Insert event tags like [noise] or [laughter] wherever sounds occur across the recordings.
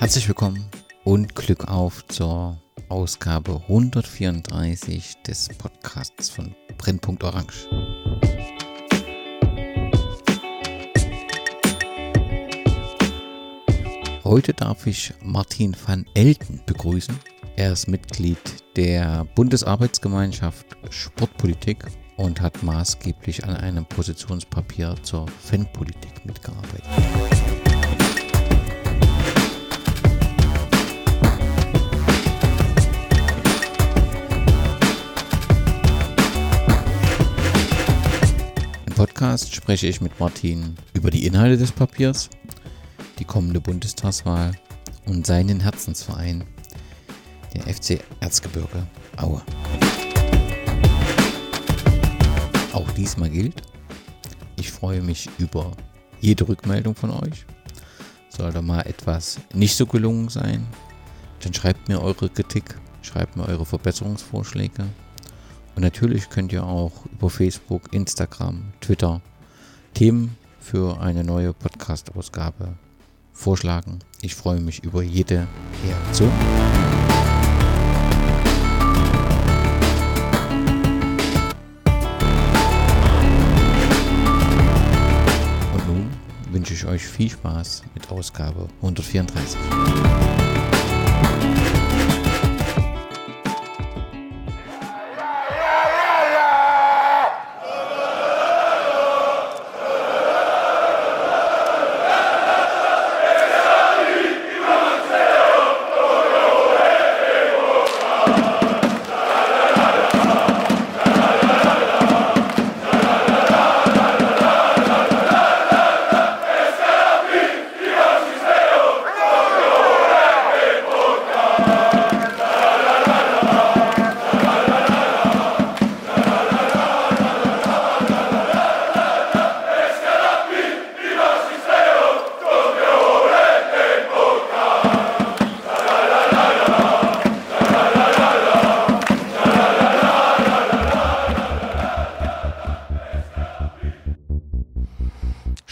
Herzlich willkommen und Glück auf zur Ausgabe 134 des Podcasts von Brennpunkt Orange. Heute darf ich Martin van Elten begrüßen. Er ist Mitglied der Bundesarbeitsgemeinschaft Sportpolitik und hat maßgeblich an einem Positionspapier zur Fanpolitik mitgearbeitet. Podcast spreche ich mit Martin über die Inhalte des Papiers, die kommende Bundestagswahl und seinen Herzensverein, der FC Erzgebirge Aue. Auch diesmal gilt, ich freue mich über jede Rückmeldung von euch. Sollte mal etwas nicht so gelungen sein, dann schreibt mir eure Kritik, schreibt mir eure Verbesserungsvorschläge. Und natürlich könnt ihr auch über Facebook, Instagram, Twitter Themen für eine neue Podcast-Ausgabe vorschlagen. Ich freue mich über jede Reaktion. wünsche ich euch viel Spaß mit Ausgabe 134.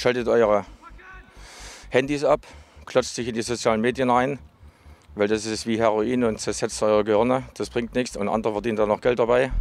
Schaltet eure Handys ab, klotzt sich in die sozialen Medien ein, weil das ist wie Heroin und zersetzt eure Gehirne. Das bringt nichts und andere verdienen da noch Geld dabei.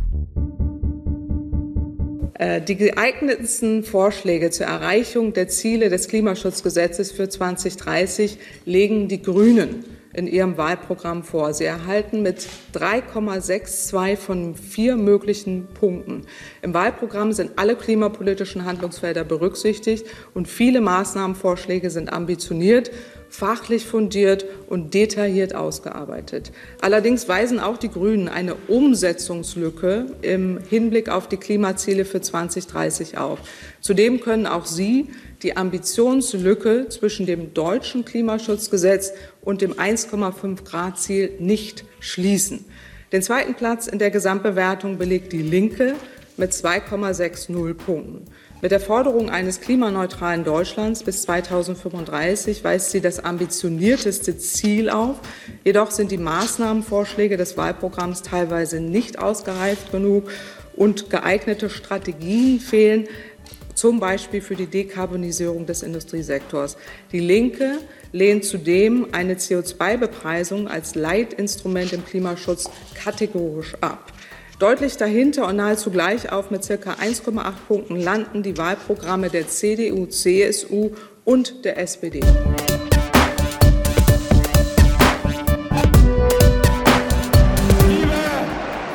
Äh, die geeignetsten Vorschläge zur Erreichung der Ziele des Klimaschutzgesetzes für 2030 legen die Grünen in ihrem Wahlprogramm vor. Sie erhalten mit 3,62 von vier möglichen Punkten. Im Wahlprogramm sind alle klimapolitischen Handlungsfelder berücksichtigt und viele Maßnahmenvorschläge sind ambitioniert fachlich fundiert und detailliert ausgearbeitet. Allerdings weisen auch die Grünen eine Umsetzungslücke im Hinblick auf die Klimaziele für 2030 auf. Zudem können auch sie die Ambitionslücke zwischen dem deutschen Klimaschutzgesetz und dem 1,5 Grad Ziel nicht schließen. Den zweiten Platz in der Gesamtbewertung belegt die Linke mit 2,60 Punkten. Mit der Forderung eines klimaneutralen Deutschlands bis 2035 weist sie das ambitionierteste Ziel auf. Jedoch sind die Maßnahmenvorschläge des Wahlprogramms teilweise nicht ausgereift genug und geeignete Strategien fehlen, zum Beispiel für die Dekarbonisierung des Industriesektors. Die Linke lehnt zudem eine CO2-Bepreisung als Leitinstrument im Klimaschutz kategorisch ab. Deutlich dahinter und nahezu gleich auf mit circa 1,8 Punkten landen die Wahlprogramme der CDU, CSU und der SPD. Liebe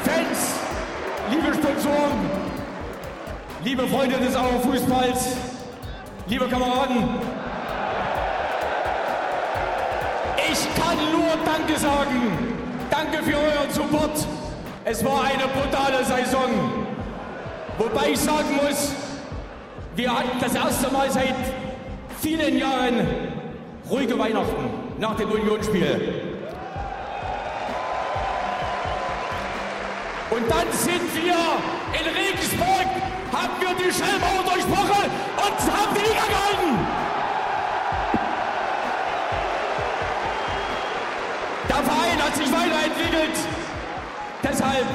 Fans, liebe Sponsoren, liebe Freunde des Auer Fußballs, liebe Kameraden, ich kann nur Danke sagen. Danke für euren Support. Es war eine brutale Saison. Wobei ich sagen muss, wir hatten das erste Mal seit vielen Jahren ruhige Weihnachten nach dem Unionsspiel. Und dann sind wir in Regensburg, haben wir die Schellmauer durchbrochen und haben die Liga gehalten. Der Verein hat sich weiterentwickelt. Deshalb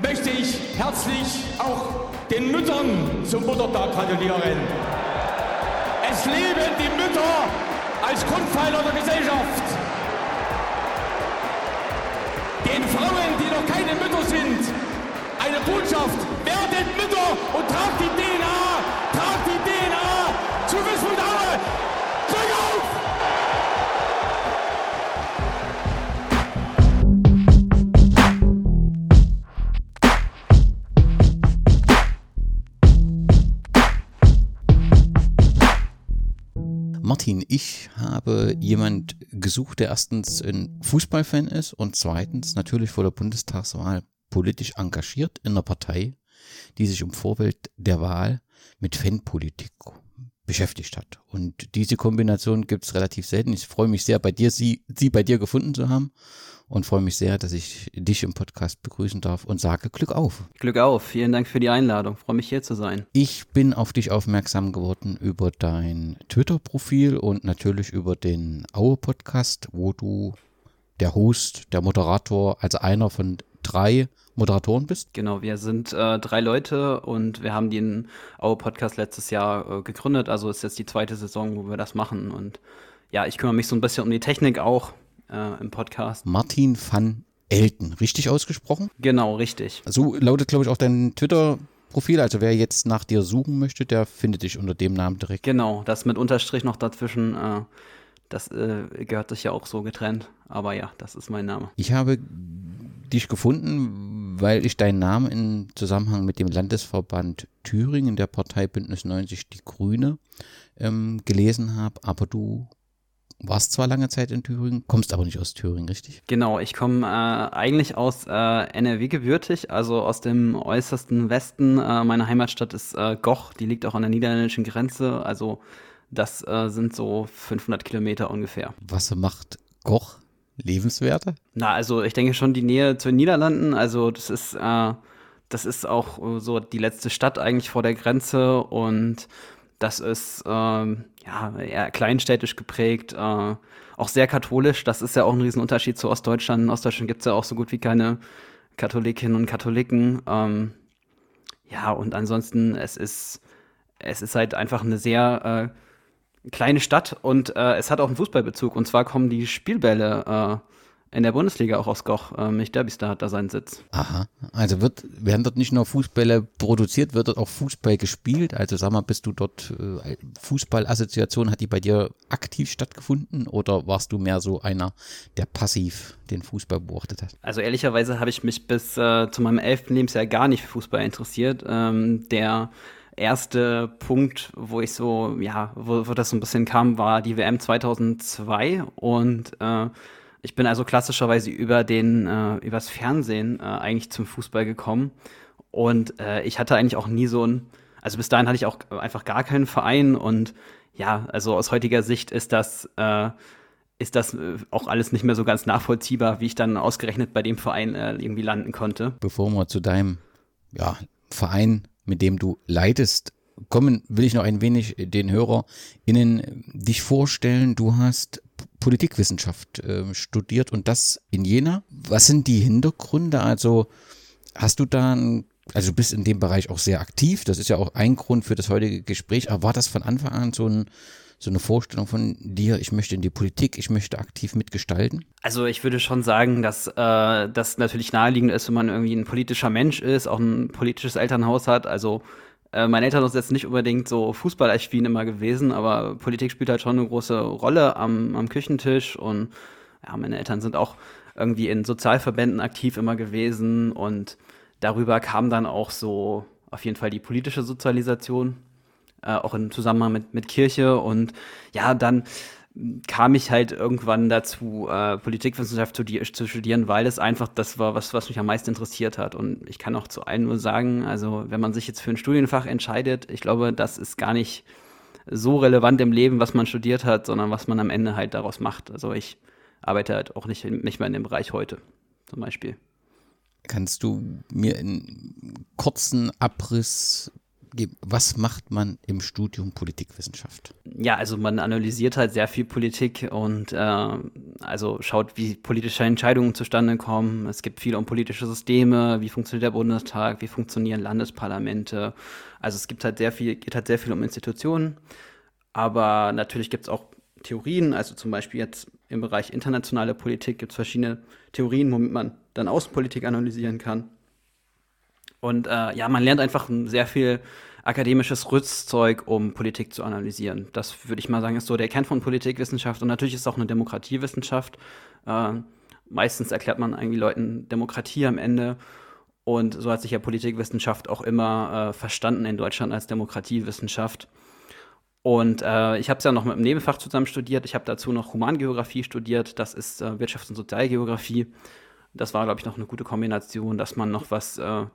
möchte ich herzlich auch den Müttern zum Muttertag gratulieren. Es leben die Mütter als Grundpfeiler der Gesellschaft. Den Frauen, die noch keine Mütter sind, eine Botschaft. Werdet Mütter und tragt die DNA, tragt die DNA zu Wismut habe jemand gesucht, der erstens ein Fußballfan ist und zweitens natürlich vor der Bundestagswahl politisch engagiert in einer Partei, die sich im Vorfeld der Wahl mit Fanpolitik beschäftigt hat. Und diese Kombination gibt es relativ selten. Ich freue mich sehr, bei dir, sie, sie bei dir gefunden zu haben und freue mich sehr, dass ich dich im Podcast begrüßen darf und sage Glück auf. Glück auf. Vielen Dank für die Einladung. Freue mich hier zu sein. Ich bin auf dich aufmerksam geworden über dein Twitter-Profil und natürlich über den Aue-Podcast, wo du der Host, der Moderator, also einer von drei Moderatoren bist. Genau, wir sind äh, drei Leute und wir haben den Aue-Podcast letztes Jahr äh, gegründet. Also ist jetzt die zweite Saison, wo wir das machen. Und ja, ich kümmere mich so ein bisschen um die Technik auch äh, im Podcast. Martin van Elten, richtig ausgesprochen? Genau, richtig. So lautet, glaube ich, auch dein Twitter-Profil. Also wer jetzt nach dir suchen möchte, der findet dich unter dem Namen direkt. Genau, das mit Unterstrich noch dazwischen. Äh, das äh, gehört sich ja auch so getrennt. Aber ja, das ist mein Name. Ich habe dich gefunden, weil ich deinen Namen im Zusammenhang mit dem Landesverband Thüringen der Partei Bündnis 90 Die Grüne ähm, gelesen habe. Aber du warst zwar lange Zeit in Thüringen, kommst aber nicht aus Thüringen, richtig? Genau, ich komme äh, eigentlich aus äh, NRW gebürtig, also aus dem äußersten Westen. Äh, meine Heimatstadt ist äh, Goch, die liegt auch an der niederländischen Grenze. Also das äh, sind so 500 Kilometer ungefähr. Was macht Goch lebenswerter? Na, also ich denke schon die Nähe zu den Niederlanden. Also das ist, äh, das ist auch so die letzte Stadt eigentlich vor der Grenze und das ist ähm, ja eher kleinstädtisch geprägt, äh, auch sehr katholisch. Das ist ja auch ein Riesenunterschied zu Ostdeutschland. In Ostdeutschland gibt es ja auch so gut wie keine Katholikinnen und Katholiken. Ähm, ja, und ansonsten, es ist, es ist halt einfach eine sehr äh, kleine Stadt und äh, es hat auch einen Fußballbezug. Und zwar kommen die Spielbälle äh, in der Bundesliga auch aus Goch. Ähm, Mich Derbystar hat da seinen Sitz. Aha. Also wird, werden dort nicht nur Fußbälle produziert, wird dort auch Fußball gespielt? Also sag mal, bist du dort, äh, Fußballassoziation, hat die bei dir aktiv stattgefunden oder warst du mehr so einer, der passiv den Fußball beobachtet hat? Also ehrlicherweise habe ich mich bis äh, zu meinem elften Lebensjahr gar nicht für Fußball interessiert. Ähm, der erste Punkt, wo ich so, ja, wo, wo das so ein bisschen kam, war die WM 2002 und äh, ich bin also klassischerweise über den, äh, übers Fernsehen äh, eigentlich zum Fußball gekommen. Und äh, ich hatte eigentlich auch nie so ein, also bis dahin hatte ich auch einfach gar keinen Verein und ja, also aus heutiger Sicht ist das, äh, ist das äh, auch alles nicht mehr so ganz nachvollziehbar, wie ich dann ausgerechnet bei dem Verein äh, irgendwie landen konnte. Bevor wir zu deinem ja, Verein, mit dem du leitest, kommen, will ich noch ein wenig den HörerInnen dich vorstellen. Du hast Politikwissenschaft äh, studiert und das in Jena. Was sind die Hintergründe? Also hast du da ein, also du bist in dem Bereich auch sehr aktiv. Das ist ja auch ein Grund für das heutige Gespräch. Aber war das von Anfang an so ein so eine Vorstellung von dir, ich möchte in die Politik, ich möchte aktiv mitgestalten? Also ich würde schon sagen, dass äh, das natürlich naheliegend ist, wenn man irgendwie ein politischer Mensch ist, auch ein politisches Elternhaus hat. Also äh, meine Eltern sind jetzt nicht unbedingt so Fußballaffin immer gewesen, aber Politik spielt halt schon eine große Rolle am, am Küchentisch und ja, meine Eltern sind auch irgendwie in Sozialverbänden aktiv immer gewesen und darüber kam dann auch so auf jeden Fall die politische Sozialisation, äh, auch im Zusammenhang mit, mit Kirche und ja, dann kam ich halt irgendwann dazu, äh, Politikwissenschaft zu, zu, studieren, weil es einfach das war, was, was mich am meisten interessiert hat. Und ich kann auch zu allen nur sagen, also wenn man sich jetzt für ein Studienfach entscheidet, ich glaube, das ist gar nicht so relevant im Leben, was man studiert hat, sondern was man am Ende halt daraus macht. Also ich arbeite halt auch nicht, nicht mehr in dem Bereich heute, zum Beispiel. Kannst du mir einen kurzen Abriss was macht man im Studium Politikwissenschaft? Ja, also man analysiert halt sehr viel Politik und äh, also schaut, wie politische Entscheidungen zustande kommen. Es gibt viel um politische Systeme, wie funktioniert der Bundestag, wie funktionieren Landesparlamente. Also es gibt halt sehr viel, geht halt sehr viel um Institutionen, aber natürlich gibt es auch Theorien, also zum Beispiel jetzt im Bereich internationale Politik gibt es verschiedene Theorien, womit man dann Außenpolitik analysieren kann. Und äh, ja, man lernt einfach sehr viel akademisches Rüstzeug, um Politik zu analysieren. Das würde ich mal sagen, ist so der Kern von Politikwissenschaft. Und natürlich ist es auch eine Demokratiewissenschaft. Äh, meistens erklärt man irgendwie Leuten Demokratie am Ende. Und so hat sich ja Politikwissenschaft auch immer äh, verstanden in Deutschland als Demokratiewissenschaft. Und äh, ich habe es ja noch mit einem Nebenfach zusammen studiert. Ich habe dazu noch Humangeografie studiert. Das ist äh, Wirtschafts- und Sozialgeografie. Das war, glaube ich, noch eine gute Kombination, dass man noch was, äh,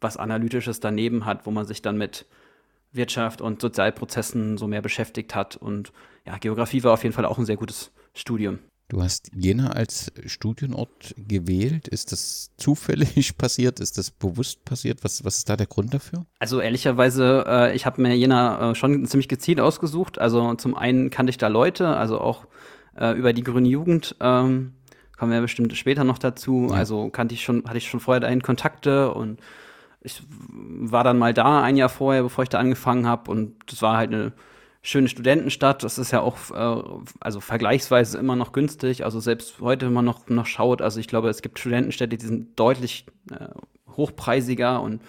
was Analytisches daneben hat, wo man sich dann mit Wirtschaft und Sozialprozessen so mehr beschäftigt hat. Und ja, Geografie war auf jeden Fall auch ein sehr gutes Studium. Du hast Jena als Studienort gewählt. Ist das zufällig [laughs] passiert? Ist das bewusst passiert? Was, was ist da der Grund dafür? Also ehrlicherweise, äh, ich habe mir Jena äh, schon ziemlich gezielt ausgesucht. Also zum einen kannte ich da Leute, also auch äh, über die Grüne Jugend. Ähm, kommen wir bestimmt später noch dazu. Ja. Also kannte ich schon, hatte ich schon vorher dahin Kontakte und ich war dann mal da ein Jahr vorher, bevor ich da angefangen habe und das war halt eine schöne Studentenstadt. Das ist ja auch äh, also vergleichsweise immer noch günstig. Also selbst heute, wenn man noch, noch schaut, also ich glaube, es gibt Studentenstädte, die sind deutlich äh, hochpreisiger und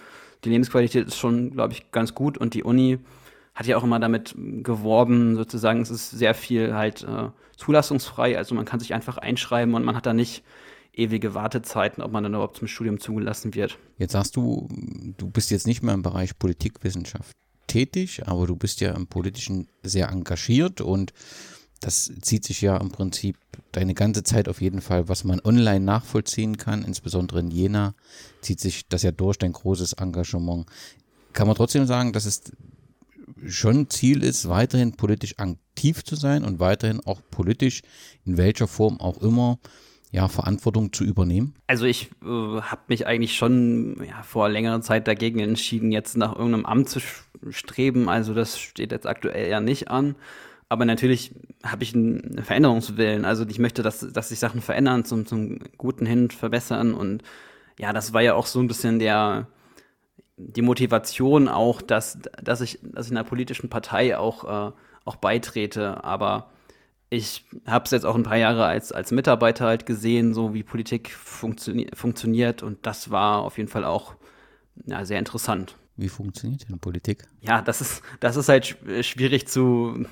die Lebensqualität ist schon, glaube ich, ganz gut. Und die Uni hat ja auch immer damit geworben, sozusagen, es ist sehr viel halt äh, zulassungsfrei. Also man kann sich einfach einschreiben und man hat da nicht ewige Wartezeiten, ob man dann überhaupt zum Studium zugelassen wird. Jetzt sagst du, du bist jetzt nicht mehr im Bereich Politikwissenschaft tätig, aber du bist ja im Politischen sehr engagiert und das zieht sich ja im Prinzip deine ganze Zeit auf jeden Fall, was man online nachvollziehen kann, insbesondere in Jena, zieht sich das ja durch, dein großes Engagement. Kann man trotzdem sagen, dass es schon Ziel ist, weiterhin politisch aktiv zu sein und weiterhin auch politisch, in welcher Form auch immer, ja, Verantwortung zu übernehmen? Also ich äh, habe mich eigentlich schon ja, vor längerer Zeit dagegen entschieden, jetzt nach irgendeinem Amt zu streben. Also das steht jetzt aktuell ja nicht an. Aber natürlich habe ich einen Veränderungswillen. Also ich möchte, dass, dass sich Sachen verändern, zum, zum Guten hin verbessern. Und ja, das war ja auch so ein bisschen der, die Motivation auch, dass, dass, ich, dass ich einer politischen Partei auch, äh, auch beitrete. Aber ich habe es jetzt auch ein paar Jahre als, als Mitarbeiter halt gesehen, so wie Politik funktio funktioniert und das war auf jeden Fall auch ja, sehr interessant. Wie funktioniert denn Politik? Ja, das ist, das ist halt schwierig zu,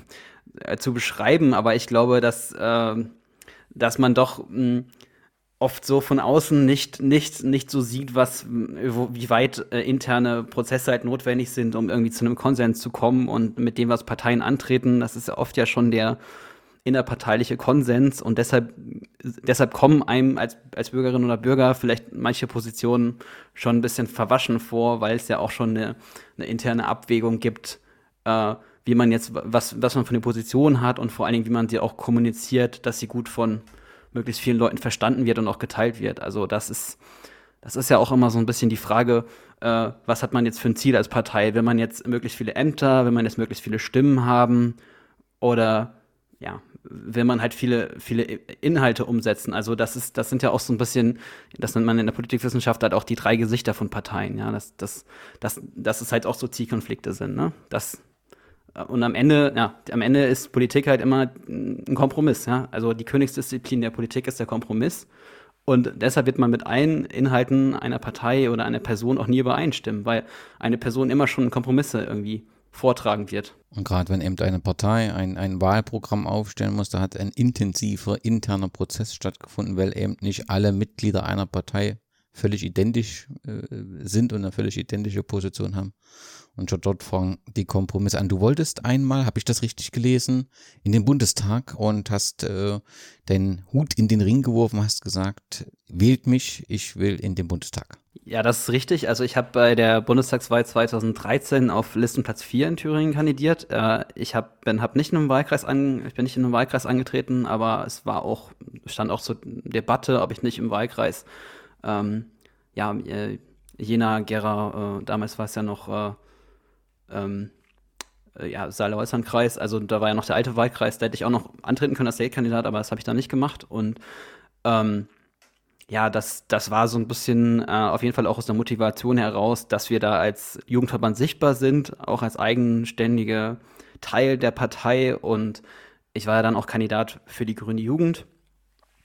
äh, zu beschreiben, aber ich glaube, dass, äh, dass man doch mh, hm, oft so von außen nicht, nicht, nicht so sieht, was, wie weit äh, interne Prozesse halt notwendig sind, um irgendwie zu einem Konsens zu kommen und mit dem, was Parteien antreten. Das ist ja oft ja schon der innerparteiliche Konsens und deshalb, deshalb kommen einem als, als Bürgerin oder Bürger vielleicht manche Positionen schon ein bisschen verwaschen vor, weil es ja auch schon eine, eine interne Abwägung gibt, äh, wie man jetzt, was, was man für eine Position hat und vor allen Dingen, wie man sie auch kommuniziert, dass sie gut von möglichst vielen Leuten verstanden wird und auch geteilt wird. Also das ist, das ist ja auch immer so ein bisschen die Frage, äh, was hat man jetzt für ein Ziel als Partei? Will man jetzt möglichst viele Ämter, will man jetzt möglichst viele Stimmen haben? Oder ja, will man halt viele, viele Inhalte umsetzen. Also das ist, das sind ja auch so ein bisschen, das nennt man in der Politikwissenschaft halt auch die drei Gesichter von Parteien, ja, dass, dass, dass, dass es halt auch so Zielkonflikte sind, ne? Das, und am Ende, ja, am Ende ist Politik halt immer ein Kompromiss, ja. Also die Königsdisziplin der Politik ist der Kompromiss. Und deshalb wird man mit allen Inhalten einer Partei oder einer Person auch nie übereinstimmen, weil eine Person immer schon Kompromisse irgendwie vortragen wird. Und gerade wenn eben eine Partei ein, ein Wahlprogramm aufstellen muss, da hat ein intensiver interner Prozess stattgefunden, weil eben nicht alle Mitglieder einer Partei völlig identisch äh, sind und eine völlig identische Position haben. Und schon dort fangen die Kompromisse an. Du wolltest einmal, habe ich das richtig gelesen, in den Bundestag und hast äh, deinen Hut in den Ring geworfen, hast gesagt, wählt mich, ich will in den Bundestag. Ja, das ist richtig. Also ich habe bei der Bundestagswahl 2013 auf Listenplatz 4 in Thüringen kandidiert. Äh, ich hab, bin, hab nicht in einem Wahlkreis an, ich bin nicht in einem Wahlkreis angetreten, aber es war auch, stand auch zur Debatte, ob ich nicht im Wahlkreis ähm, ja, äh, Jena, Gera, äh, damals war es ja noch äh, ähm, äh, ja, Saale-Holzland-Kreis, also da war ja noch der alte Wahlkreis, da hätte ich auch noch antreten können als Kandidat, aber das habe ich da nicht gemacht. Und ähm, ja, das, das war so ein bisschen äh, auf jeden Fall auch aus der Motivation heraus, dass wir da als Jugendverband sichtbar sind, auch als eigenständige Teil der Partei und ich war ja dann auch Kandidat für die Grüne Jugend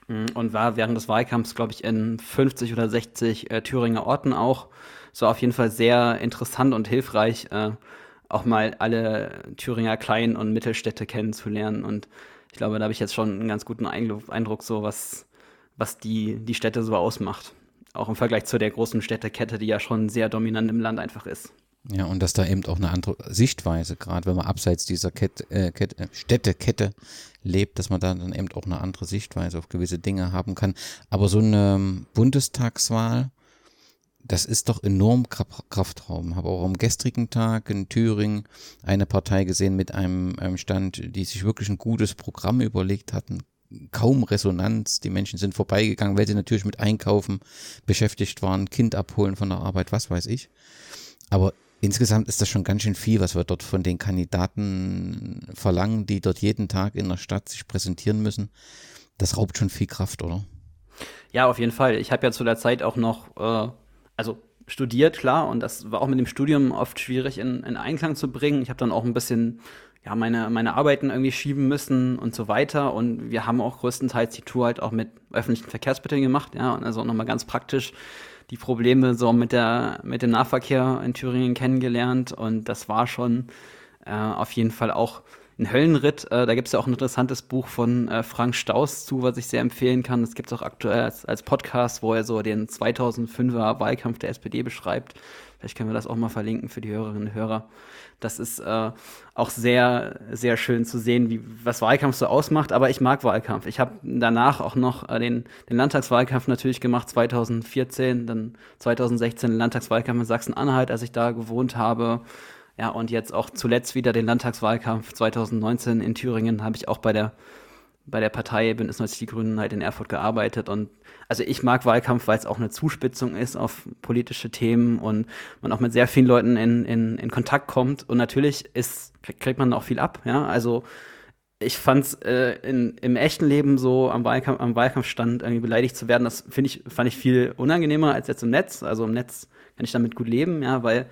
mm, und war während des Wahlkampfs, glaube ich, in 50 oder 60 äh, Thüringer Orten auch. Es war auf jeden Fall sehr interessant und hilfreich, äh, auch mal alle Thüringer Klein- und Mittelstädte kennenzulernen. Und ich glaube, da habe ich jetzt schon einen ganz guten Eindruck, so was, was die, die Städte so ausmacht. Auch im Vergleich zu der großen Städtekette, die ja schon sehr dominant im Land einfach ist. Ja, und dass da eben auch eine andere Sichtweise, gerade wenn man abseits dieser Kette, äh, Kette, äh, Städtekette lebt, dass man da dann eben auch eine andere Sichtweise auf gewisse Dinge haben kann. Aber so eine ähm, Bundestagswahl, das ist doch enorm Kraftraum. Habe auch am gestrigen Tag in Thüringen eine Partei gesehen mit einem, einem Stand, die sich wirklich ein gutes Programm überlegt hatten. Kaum Resonanz. Die Menschen sind vorbeigegangen, weil sie natürlich mit Einkaufen beschäftigt waren, Kind abholen von der Arbeit, was weiß ich. Aber Insgesamt ist das schon ganz schön viel, was wir dort von den Kandidaten verlangen, die dort jeden Tag in der Stadt sich präsentieren müssen. Das raubt schon viel Kraft, oder? Ja, auf jeden Fall. Ich habe ja zu der Zeit auch noch, äh, also studiert, klar, und das war auch mit dem Studium oft schwierig in, in Einklang zu bringen. Ich habe dann auch ein bisschen ja, meine, meine Arbeiten irgendwie schieben müssen und so weiter. Und wir haben auch größtenteils die Tour halt auch mit öffentlichen Verkehrsmitteln gemacht, ja, und also nochmal ganz praktisch die Probleme so mit, der, mit dem Nahverkehr in Thüringen kennengelernt und das war schon äh, auf jeden Fall auch ein Höllenritt. Äh, da gibt es ja auch ein interessantes Buch von äh, Frank Staus zu, was ich sehr empfehlen kann. Das gibt es auch aktuell als, als, Podcast, wo er so den 2005er Wahlkampf der SPD beschreibt. Vielleicht können wir das auch mal verlinken für die Hörerinnen und Hörer. Das ist äh, auch sehr, sehr schön zu sehen, wie, was Wahlkampf so ausmacht. Aber ich mag Wahlkampf. Ich habe danach auch noch äh, den, den Landtagswahlkampf natürlich gemacht, 2014, dann 2016 den Landtagswahlkampf in Sachsen-Anhalt, als ich da gewohnt habe. Ja, und jetzt auch zuletzt wieder den Landtagswahlkampf 2019 in Thüringen habe ich auch bei der bei der Partei Bündnis 90 Die Grünen halt in Erfurt gearbeitet. Und also ich mag Wahlkampf, weil es auch eine Zuspitzung ist auf politische Themen und man auch mit sehr vielen Leuten in, in, in Kontakt kommt. Und natürlich ist, kriegt man auch viel ab, ja, also ich fand's äh, in, im echten Leben so am Wahlkampf, am Wahlkampfstand irgendwie beleidigt zu werden, das finde ich, fand ich viel unangenehmer als jetzt im Netz. Also im Netz kann ich damit gut leben, ja, weil,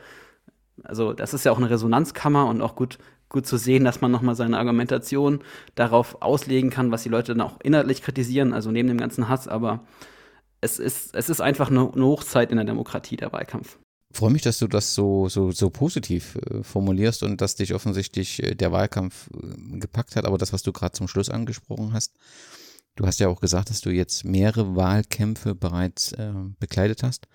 also das ist ja auch eine Resonanzkammer und auch gut gut zu sehen, dass man nochmal seine Argumentation darauf auslegen kann, was die Leute dann auch inhaltlich kritisieren, also neben dem ganzen Hass, aber es ist, es ist einfach eine, eine Hochzeit in der Demokratie, der Wahlkampf. Freue mich, dass du das so, so, so positiv äh, formulierst und dass dich offensichtlich äh, der Wahlkampf äh, gepackt hat. Aber das, was du gerade zum Schluss angesprochen hast, du hast ja auch gesagt, dass du jetzt mehrere Wahlkämpfe bereits äh, bekleidet hast.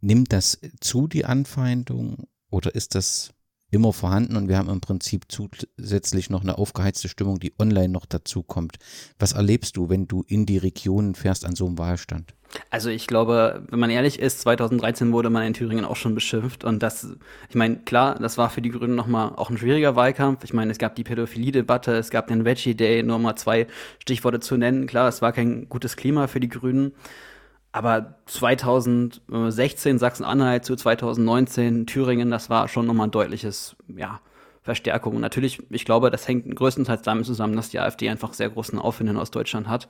Nimmt das zu, die Anfeindung, oder ist das immer vorhanden und wir haben im Prinzip zusätzlich noch eine aufgeheizte Stimmung, die online noch dazu kommt. Was erlebst du, wenn du in die Regionen fährst an so einem Wahlstand? Also ich glaube, wenn man ehrlich ist, 2013 wurde man in Thüringen auch schon beschimpft und das, ich meine, klar, das war für die Grünen nochmal auch ein schwieriger Wahlkampf. Ich meine, es gab die Pädophilie-Debatte, es gab den Veggie Day, nur mal zwei Stichworte zu nennen. Klar, es war kein gutes Klima für die Grünen. Aber 2016 Sachsen-Anhalt zu 2019 Thüringen, das war schon nochmal ein deutliches, ja, Verstärkung. Und natürlich, ich glaube, das hängt größtenteils damit zusammen, dass die AfD einfach sehr großen Aufwind in Ostdeutschland hat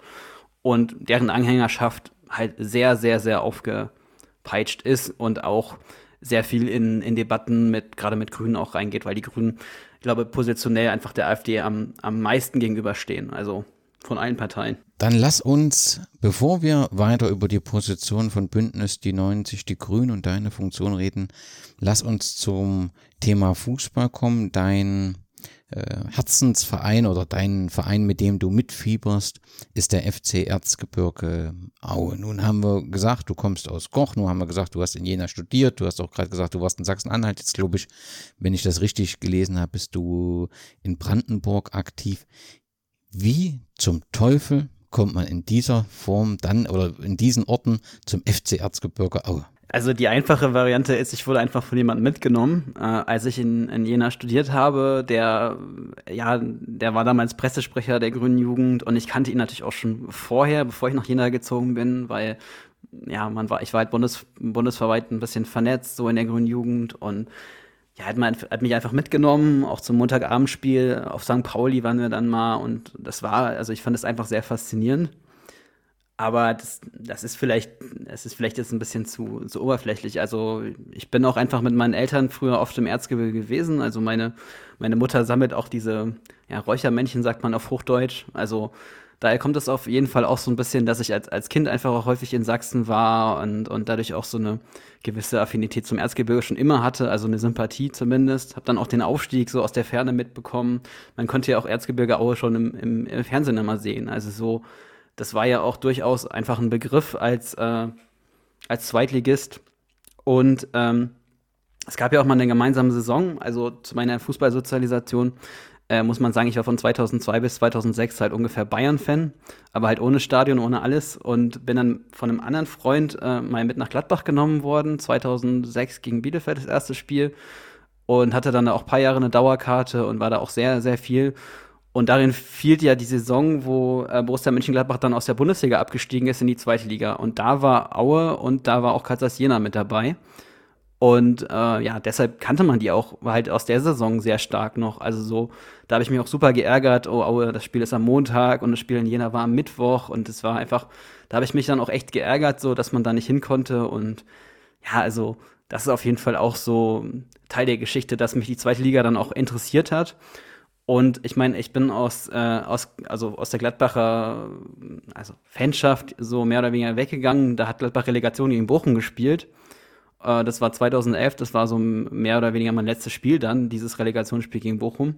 und deren Anhängerschaft halt sehr, sehr, sehr aufgepeitscht ist und auch sehr viel in, in Debatten mit, gerade mit Grünen auch reingeht, weil die Grünen, ich glaube, positionell einfach der AfD am, am meisten gegenüberstehen. Also von allen Parteien. Dann lass uns, bevor wir weiter über die Position von Bündnis Die 90, die Grünen und deine Funktion reden, lass uns zum Thema Fußball kommen. Dein äh, Herzensverein oder dein Verein, mit dem du mitfieberst, ist der FC Erzgebirge Aue. Nun haben wir gesagt, du kommst aus Koch, nun haben wir gesagt, du hast in Jena studiert, du hast auch gerade gesagt, du warst in Sachsen-Anhalt. Jetzt glaube ich, wenn ich das richtig gelesen habe, bist du in Brandenburg aktiv. Wie zum Teufel kommt man in dieser Form dann oder in diesen Orten zum FC Erzgebirge Aue? Also die einfache Variante ist, ich wurde einfach von jemandem mitgenommen. Äh, als ich in, in Jena studiert habe, der, ja, der war damals Pressesprecher der Grünen Jugend und ich kannte ihn natürlich auch schon vorher, bevor ich nach Jena gezogen bin, weil ja, man war, ich war halt bundes, bundesverweit ein bisschen vernetzt, so in der Grünen Jugend und ja, hat, man, hat mich einfach mitgenommen, auch zum Montagabendspiel auf St. Pauli waren wir dann mal und das war, also ich fand es einfach sehr faszinierend. Aber das, das ist vielleicht, das ist vielleicht jetzt ein bisschen zu, zu oberflächlich. Also ich bin auch einfach mit meinen Eltern früher oft im Erzgebirge gewesen. Also meine, meine Mutter sammelt auch diese ja, Räuchermännchen, sagt man auf Hochdeutsch. Also daher kommt es auf jeden Fall auch so ein bisschen, dass ich als, als Kind einfach auch häufig in Sachsen war und, und dadurch auch so eine gewisse Affinität zum Erzgebirge schon immer hatte, also eine Sympathie zumindest. Hab dann auch den Aufstieg so aus der Ferne mitbekommen. Man konnte ja auch Erzgebirge Aue schon im, im, im Fernsehen immer sehen. Also so das war ja auch durchaus einfach ein Begriff als, äh, als Zweitligist. Und ähm, es gab ja auch mal eine gemeinsame Saison, also zu meiner Fußballsozialisation äh, muss man sagen, ich war von 2002 bis 2006 halt ungefähr Bayern-Fan, aber halt ohne Stadion, ohne alles und bin dann von einem anderen Freund äh, mal mit nach Gladbach genommen worden, 2006 gegen Bielefeld das erste Spiel und hatte dann auch ein paar Jahre eine Dauerkarte und war da auch sehr, sehr viel und darin fiel ja die Saison, wo äh, Borussia Mönchengladbach dann aus der Bundesliga abgestiegen ist in die zweite Liga. Und da war Aue und da war auch Kassas Jena mit dabei. Und äh, ja, deshalb kannte man die auch halt aus der Saison sehr stark noch. Also so, da habe ich mich auch super geärgert. Oh, Aue, das Spiel ist am Montag und das Spiel in Jena war am Mittwoch. Und es war einfach, da habe ich mich dann auch echt geärgert, so dass man da nicht hin konnte. Und ja, also das ist auf jeden Fall auch so Teil der Geschichte, dass mich die zweite Liga dann auch interessiert hat. Und ich meine, ich bin aus, äh, aus, also aus der Gladbacher also Fanschaft so mehr oder weniger weggegangen. Da hat Gladbach Relegation gegen Bochum gespielt. Äh, das war 2011, das war so mehr oder weniger mein letztes Spiel dann, dieses Relegationsspiel gegen Bochum.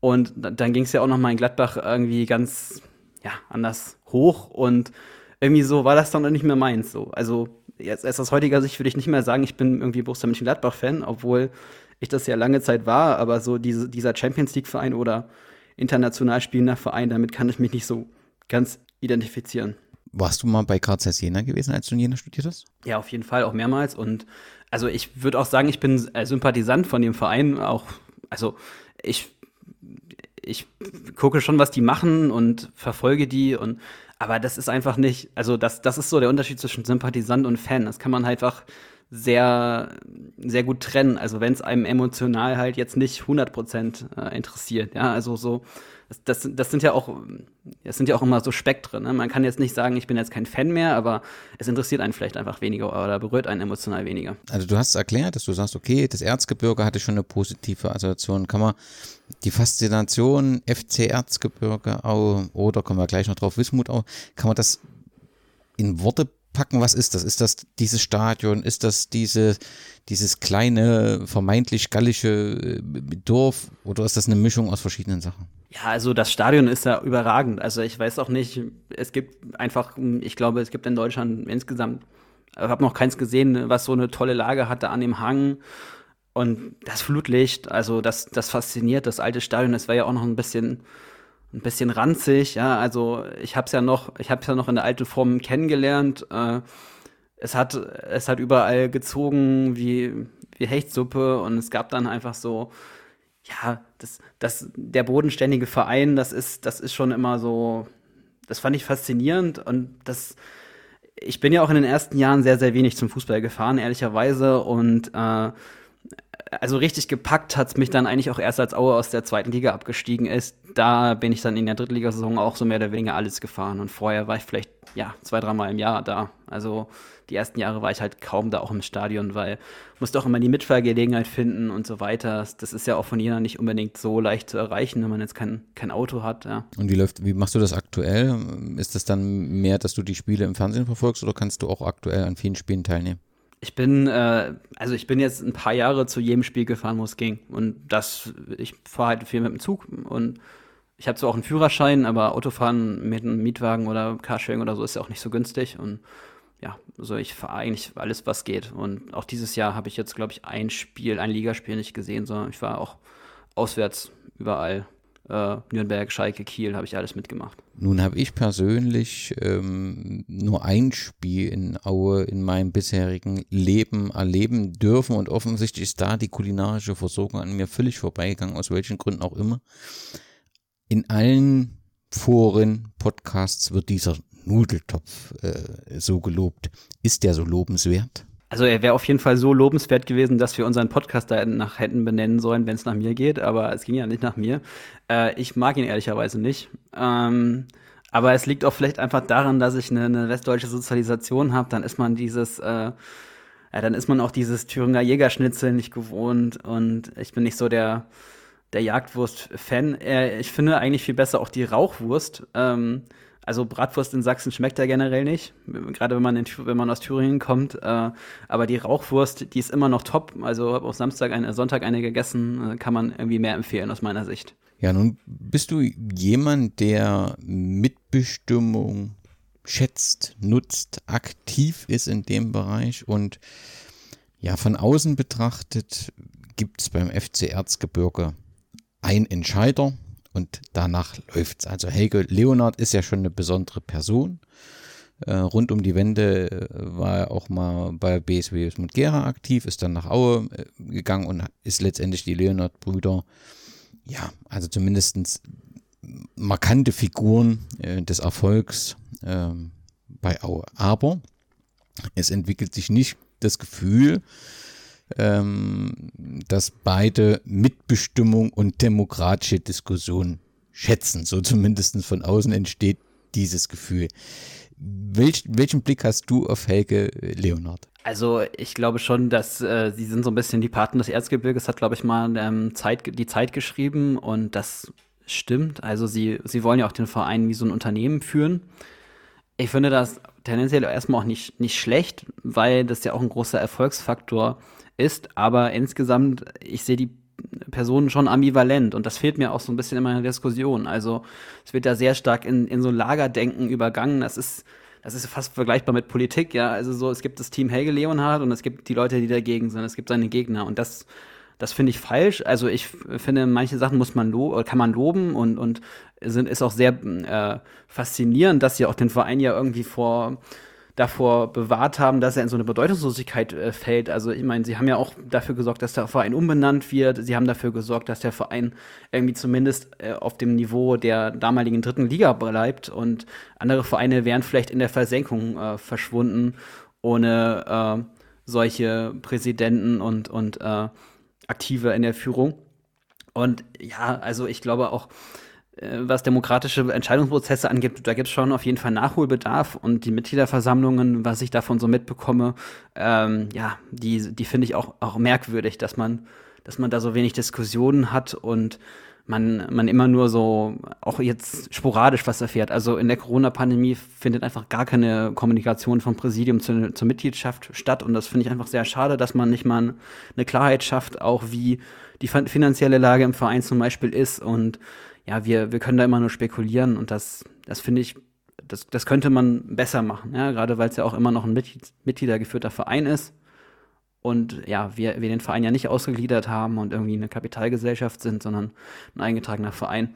Und dann ging es ja auch noch mal in Gladbach irgendwie ganz ja, anders hoch. Und irgendwie so war das dann nicht mehr meins. So. Also jetzt erst aus heutiger Sicht würde ich nicht mehr sagen, ich bin irgendwie Borussia Mönchengladbach-Fan, obwohl ich das ja lange Zeit war, aber so diese, dieser Champions League-Verein oder international spielender Verein, damit kann ich mich nicht so ganz identifizieren. Warst du mal bei KZ Jena gewesen, als du in Jena studiert hast? Ja, auf jeden Fall, auch mehrmals. Und also ich würde auch sagen, ich bin Sympathisant von dem Verein. Auch, also ich, ich gucke schon, was die machen und verfolge die und aber das ist einfach nicht, also das, das ist so der Unterschied zwischen Sympathisant und Fan. Das kann man halt einfach sehr, sehr gut trennen. Also wenn es einem emotional halt jetzt nicht 100% äh, interessiert. Ja, also so, das, das, das, sind ja auch, das sind ja auch immer so Spektren. Ne? Man kann jetzt nicht sagen, ich bin jetzt kein Fan mehr, aber es interessiert einen vielleicht einfach weniger oder berührt einen emotional weniger. Also du hast erklärt, dass du sagst, okay, das Erzgebirge hatte schon eine positive Assoziation. Kann man die Faszination FC Erzgebirge auch, oder kommen wir gleich noch drauf, Wismut auch, kann man das in Worte packen, was ist das? Ist das dieses Stadion? Ist das diese, dieses kleine, vermeintlich gallische äh, Dorf? Oder ist das eine Mischung aus verschiedenen Sachen? Ja, also das Stadion ist ja überragend. Also ich weiß auch nicht, es gibt einfach, ich glaube, es gibt in Deutschland insgesamt, ich habe noch keins gesehen, was so eine tolle Lage hatte an dem Hang. Und das Flutlicht, also das, das fasziniert, das alte Stadion, das war ja auch noch ein bisschen ein bisschen ranzig, ja, also ich habe es ja noch, ich habe ja noch in der alten Form kennengelernt. Äh, es hat, es hat überall gezogen wie, wie Hechtsuppe und es gab dann einfach so, ja, das, das, der bodenständige Verein, das ist, das ist schon immer so, das fand ich faszinierend und das, ich bin ja auch in den ersten Jahren sehr, sehr wenig zum Fußball gefahren, ehrlicherweise und äh, also richtig gepackt hat es mich dann eigentlich auch erst, als Aue aus der zweiten Liga abgestiegen ist. Da bin ich dann in der Drittligasaison auch so mehr oder weniger alles gefahren. Und vorher war ich vielleicht, ja, zwei, dreimal im Jahr da. Also die ersten Jahre war ich halt kaum da auch im Stadion, weil musste auch immer die Mitfahrgelegenheit finden und so weiter. Das ist ja auch von Jena nicht unbedingt so leicht zu erreichen, wenn man jetzt kein, kein Auto hat. Ja. Und wie läuft, wie machst du das aktuell? Ist das dann mehr, dass du die Spiele im Fernsehen verfolgst oder kannst du auch aktuell an vielen Spielen teilnehmen? Ich bin, äh, also ich bin jetzt ein paar Jahre zu jedem Spiel gefahren, wo es ging. Und das, ich fahre halt viel mit dem Zug und ich habe zwar auch einen Führerschein, aber Autofahren mit einem Mietwagen oder Carsharing oder so ist ja auch nicht so günstig. Und ja, also ich fahre eigentlich alles, was geht. Und auch dieses Jahr habe ich jetzt, glaube ich, ein Spiel, ein Ligaspiel nicht gesehen, sondern ich war auch auswärts überall äh, Nürnberg, Schalke, Kiel, habe ich alles mitgemacht. Nun habe ich persönlich ähm, nur ein Spiel in Aue in meinem bisherigen Leben erleben dürfen und offensichtlich ist da die kulinarische Versorgung an mir völlig vorbeigegangen, aus welchen Gründen auch immer. In allen Foren, Podcasts wird dieser Nudeltopf äh, so gelobt. Ist der so lobenswert? Also er wäre auf jeden Fall so lobenswert gewesen, dass wir unseren Podcast da nach hätten benennen sollen, wenn es nach mir geht, aber es ging ja nicht nach mir. Äh, ich mag ihn ehrlicherweise nicht. Ähm, Aber es liegt auch vielleicht einfach daran, dass ich eine, eine westdeutsche Sozialisation habe. Dann ist man dieses, äh, ja, dann ist man auch dieses Thüringer Jägerschnitzel nicht gewohnt und ich bin nicht so der, der Jagdwurst-Fan. Äh, ich finde eigentlich viel besser auch die Rauchwurst. Ähm, also Bratwurst in Sachsen schmeckt ja generell nicht, gerade wenn man, in, wenn man aus Thüringen kommt. Äh, aber die Rauchwurst, die ist immer noch top. Also habe auch Samstag, eine, Sonntag eine gegessen, äh, kann man irgendwie mehr empfehlen aus meiner Sicht. Ja, nun bist du jemand, der Mitbestimmung schätzt, nutzt, aktiv ist in dem Bereich und ja, von außen betrachtet gibt es beim FC Erzgebirge ein Entscheider und danach läuft es. Also Helge Leonard ist ja schon eine besondere Person. Äh, rund um die Wende äh, war er auch mal bei BSW Gera aktiv, ist dann nach Aue äh, gegangen und ist letztendlich die Leonard-Brüder ja, also zumindest markante Figuren äh, des Erfolgs äh, bei Aue. Aber es entwickelt sich nicht das Gefühl, ähm, dass beide Mitbestimmung und demokratische Diskussion schätzen. So zumindest von außen entsteht dieses Gefühl. Welch, welchen Blick hast du auf Helge Leonard? Also ich glaube schon, dass äh, sie sind so ein bisschen die Paten des Erzgebirges, hat, glaube ich, mal ähm, Zeit, die Zeit geschrieben und das stimmt. Also sie, sie wollen ja auch den Verein wie so ein Unternehmen führen. Ich finde das tendenziell erstmal auch nicht, nicht schlecht, weil das ja auch ein großer Erfolgsfaktor ist. Aber insgesamt, ich sehe die Personen schon ambivalent und das fehlt mir auch so ein bisschen in meiner Diskussion. Also es wird da sehr stark in, in so Lagerdenken übergangen. Das ist das ist fast vergleichbar mit Politik, ja. Also so, es gibt das Team Helge Leonhardt und es gibt die Leute, die dagegen sind. Es gibt seine Gegner und das, das finde ich falsch. Also ich finde, manche Sachen muss man kann man loben und, und sind, ist auch sehr äh, faszinierend, dass sie auch den Verein ja irgendwie vor davor bewahrt haben, dass er in so eine Bedeutungslosigkeit äh, fällt. Also ich meine, sie haben ja auch dafür gesorgt, dass der Verein umbenannt wird. Sie haben dafür gesorgt, dass der Verein irgendwie zumindest äh, auf dem Niveau der damaligen dritten Liga bleibt und andere Vereine wären vielleicht in der Versenkung äh, verschwunden ohne äh, solche Präsidenten und, und äh, Aktive in der Führung. Und ja, also ich glaube auch, äh, was demokratische Entscheidungsprozesse angeht, da gibt es schon auf jeden Fall Nachholbedarf und die Mitgliederversammlungen, was ich davon so mitbekomme, ähm, ja, die, die finde ich auch, auch merkwürdig, dass man, dass man da so wenig Diskussionen hat und man, man immer nur so auch jetzt sporadisch was erfährt. Also in der Corona-Pandemie findet einfach gar keine Kommunikation vom Präsidium zu, zur Mitgliedschaft statt und das finde ich einfach sehr schade, dass man nicht mal eine Klarheit schafft, auch wie die finanzielle Lage im Verein zum Beispiel ist und ja, wir, wir können da immer nur spekulieren und das, das finde ich, das, das könnte man besser machen, ja, gerade weil es ja auch immer noch ein Mitglied, Mitgliedergeführter Verein ist. Und ja, wir, wir den Verein ja nicht ausgegliedert haben und irgendwie eine Kapitalgesellschaft sind, sondern ein eingetragener Verein.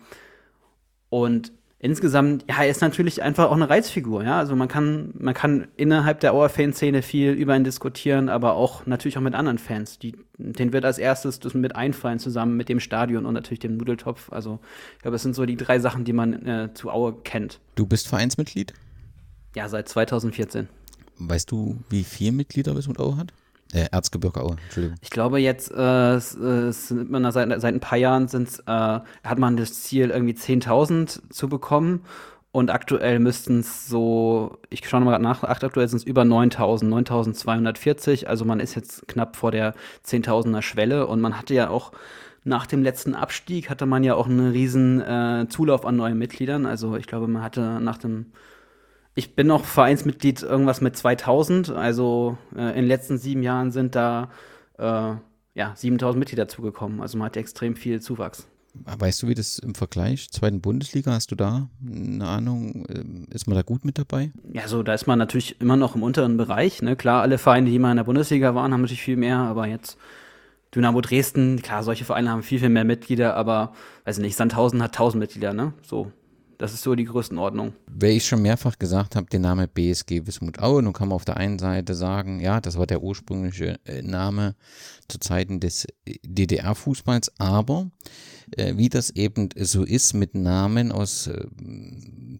Und insgesamt, ja, er ist natürlich einfach auch eine Reizfigur, ja. Also man kann, man kann innerhalb der Auer-Fanszene viel über ihn diskutieren, aber auch natürlich auch mit anderen Fans. Die, den wird als erstes das mit einfallen, zusammen mit dem Stadion und natürlich dem Nudeltopf. Also, ich glaube, es sind so die drei Sachen, die man äh, zu Aue kennt. Du bist Vereinsmitglied? Ja, seit 2014. Weißt du, wie viele Mitglieder Wismut Aue hat? Äh, Erzgebirge Aue, Entschuldigung. Ich glaube jetzt, äh, es, es, seit, seit ein paar Jahren sind's, äh, hat man das Ziel, irgendwie 10.000 zu bekommen. Und aktuell müssten es so, ich schaue mal nach, aktuell sind es über 9000, 9240. Also man ist jetzt knapp vor der 10.000er Schwelle. Und man hatte ja auch nach dem letzten Abstieg, hatte man ja auch einen riesen äh, Zulauf an neuen Mitgliedern. Also ich glaube, man hatte nach dem ich bin noch Vereinsmitglied irgendwas mit 2000. Also äh, in den letzten sieben Jahren sind da äh, ja, 7000 Mitglieder zugekommen. Also man hat extrem viel Zuwachs. Weißt du, wie das im Vergleich zweiten Bundesliga, hast du da eine Ahnung? Ähm, ist man da gut mit dabei? Ja, so da ist man natürlich immer noch im unteren Bereich. Ne? Klar, alle Vereine, die mal in der Bundesliga waren, haben natürlich viel mehr, aber jetzt Dynamo Dresden, klar, solche Vereine haben viel, viel mehr Mitglieder, aber weiß nicht, Sandhausen hat 1000 Mitglieder, ne? So. Das ist so die Größenordnung. Wer ich schon mehrfach gesagt habe, der Name BSG Wismut Aue, nun kann man auf der einen Seite sagen, ja, das war der ursprüngliche äh, Name zu Zeiten des äh, DDR-Fußballs, aber äh, wie das eben so ist mit Namen aus äh,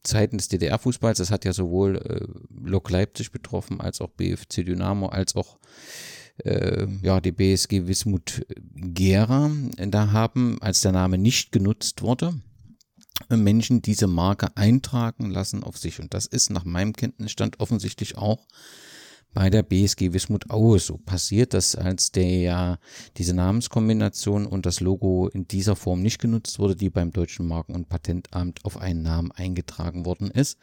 Zeiten des DDR-Fußballs, das hat ja sowohl äh, Lok Leipzig betroffen, als auch BFC Dynamo, als auch äh, ja, die BSG Wismut Gera. Da haben, als der Name nicht genutzt wurde, Menschen diese Marke eintragen lassen auf sich. Und das ist nach meinem Kenntnisstand offensichtlich auch bei der BSG Wismut Aue so passiert, dass als der diese Namenskombination und das Logo in dieser Form nicht genutzt wurde, die beim Deutschen Marken- und Patentamt auf einen Namen eingetragen worden ist,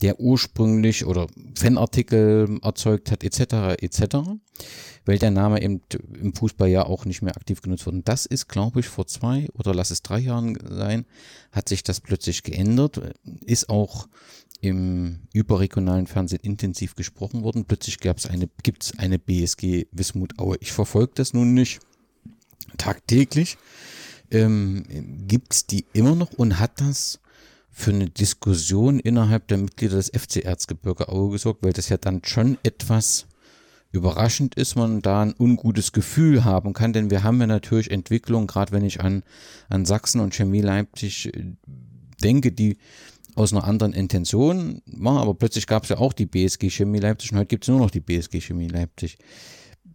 der ursprünglich oder Fanartikel erzeugt hat, etc., etc., weil der Name eben im Fußball ja auch nicht mehr aktiv genutzt wurde. Das ist, glaube ich, vor zwei oder lass es drei Jahren sein, hat sich das plötzlich geändert, ist auch im überregionalen Fernsehen intensiv gesprochen worden. Plötzlich gab es eine, gibt es eine BSG Wismut Aue. Ich verfolge das nun nicht tagtäglich. Ähm, gibt es die immer noch und hat das für eine Diskussion innerhalb der Mitglieder des FC Erzgebirge Aue gesorgt, weil das ja dann schon etwas überraschend ist, man da ein ungutes Gefühl haben kann, denn wir haben ja natürlich Entwicklungen, gerade wenn ich an, an Sachsen und Chemie Leipzig äh, denke, die aus einer anderen Intention war, aber plötzlich gab es ja auch die BSG Chemie Leipzig und heute gibt es nur noch die BSG Chemie Leipzig.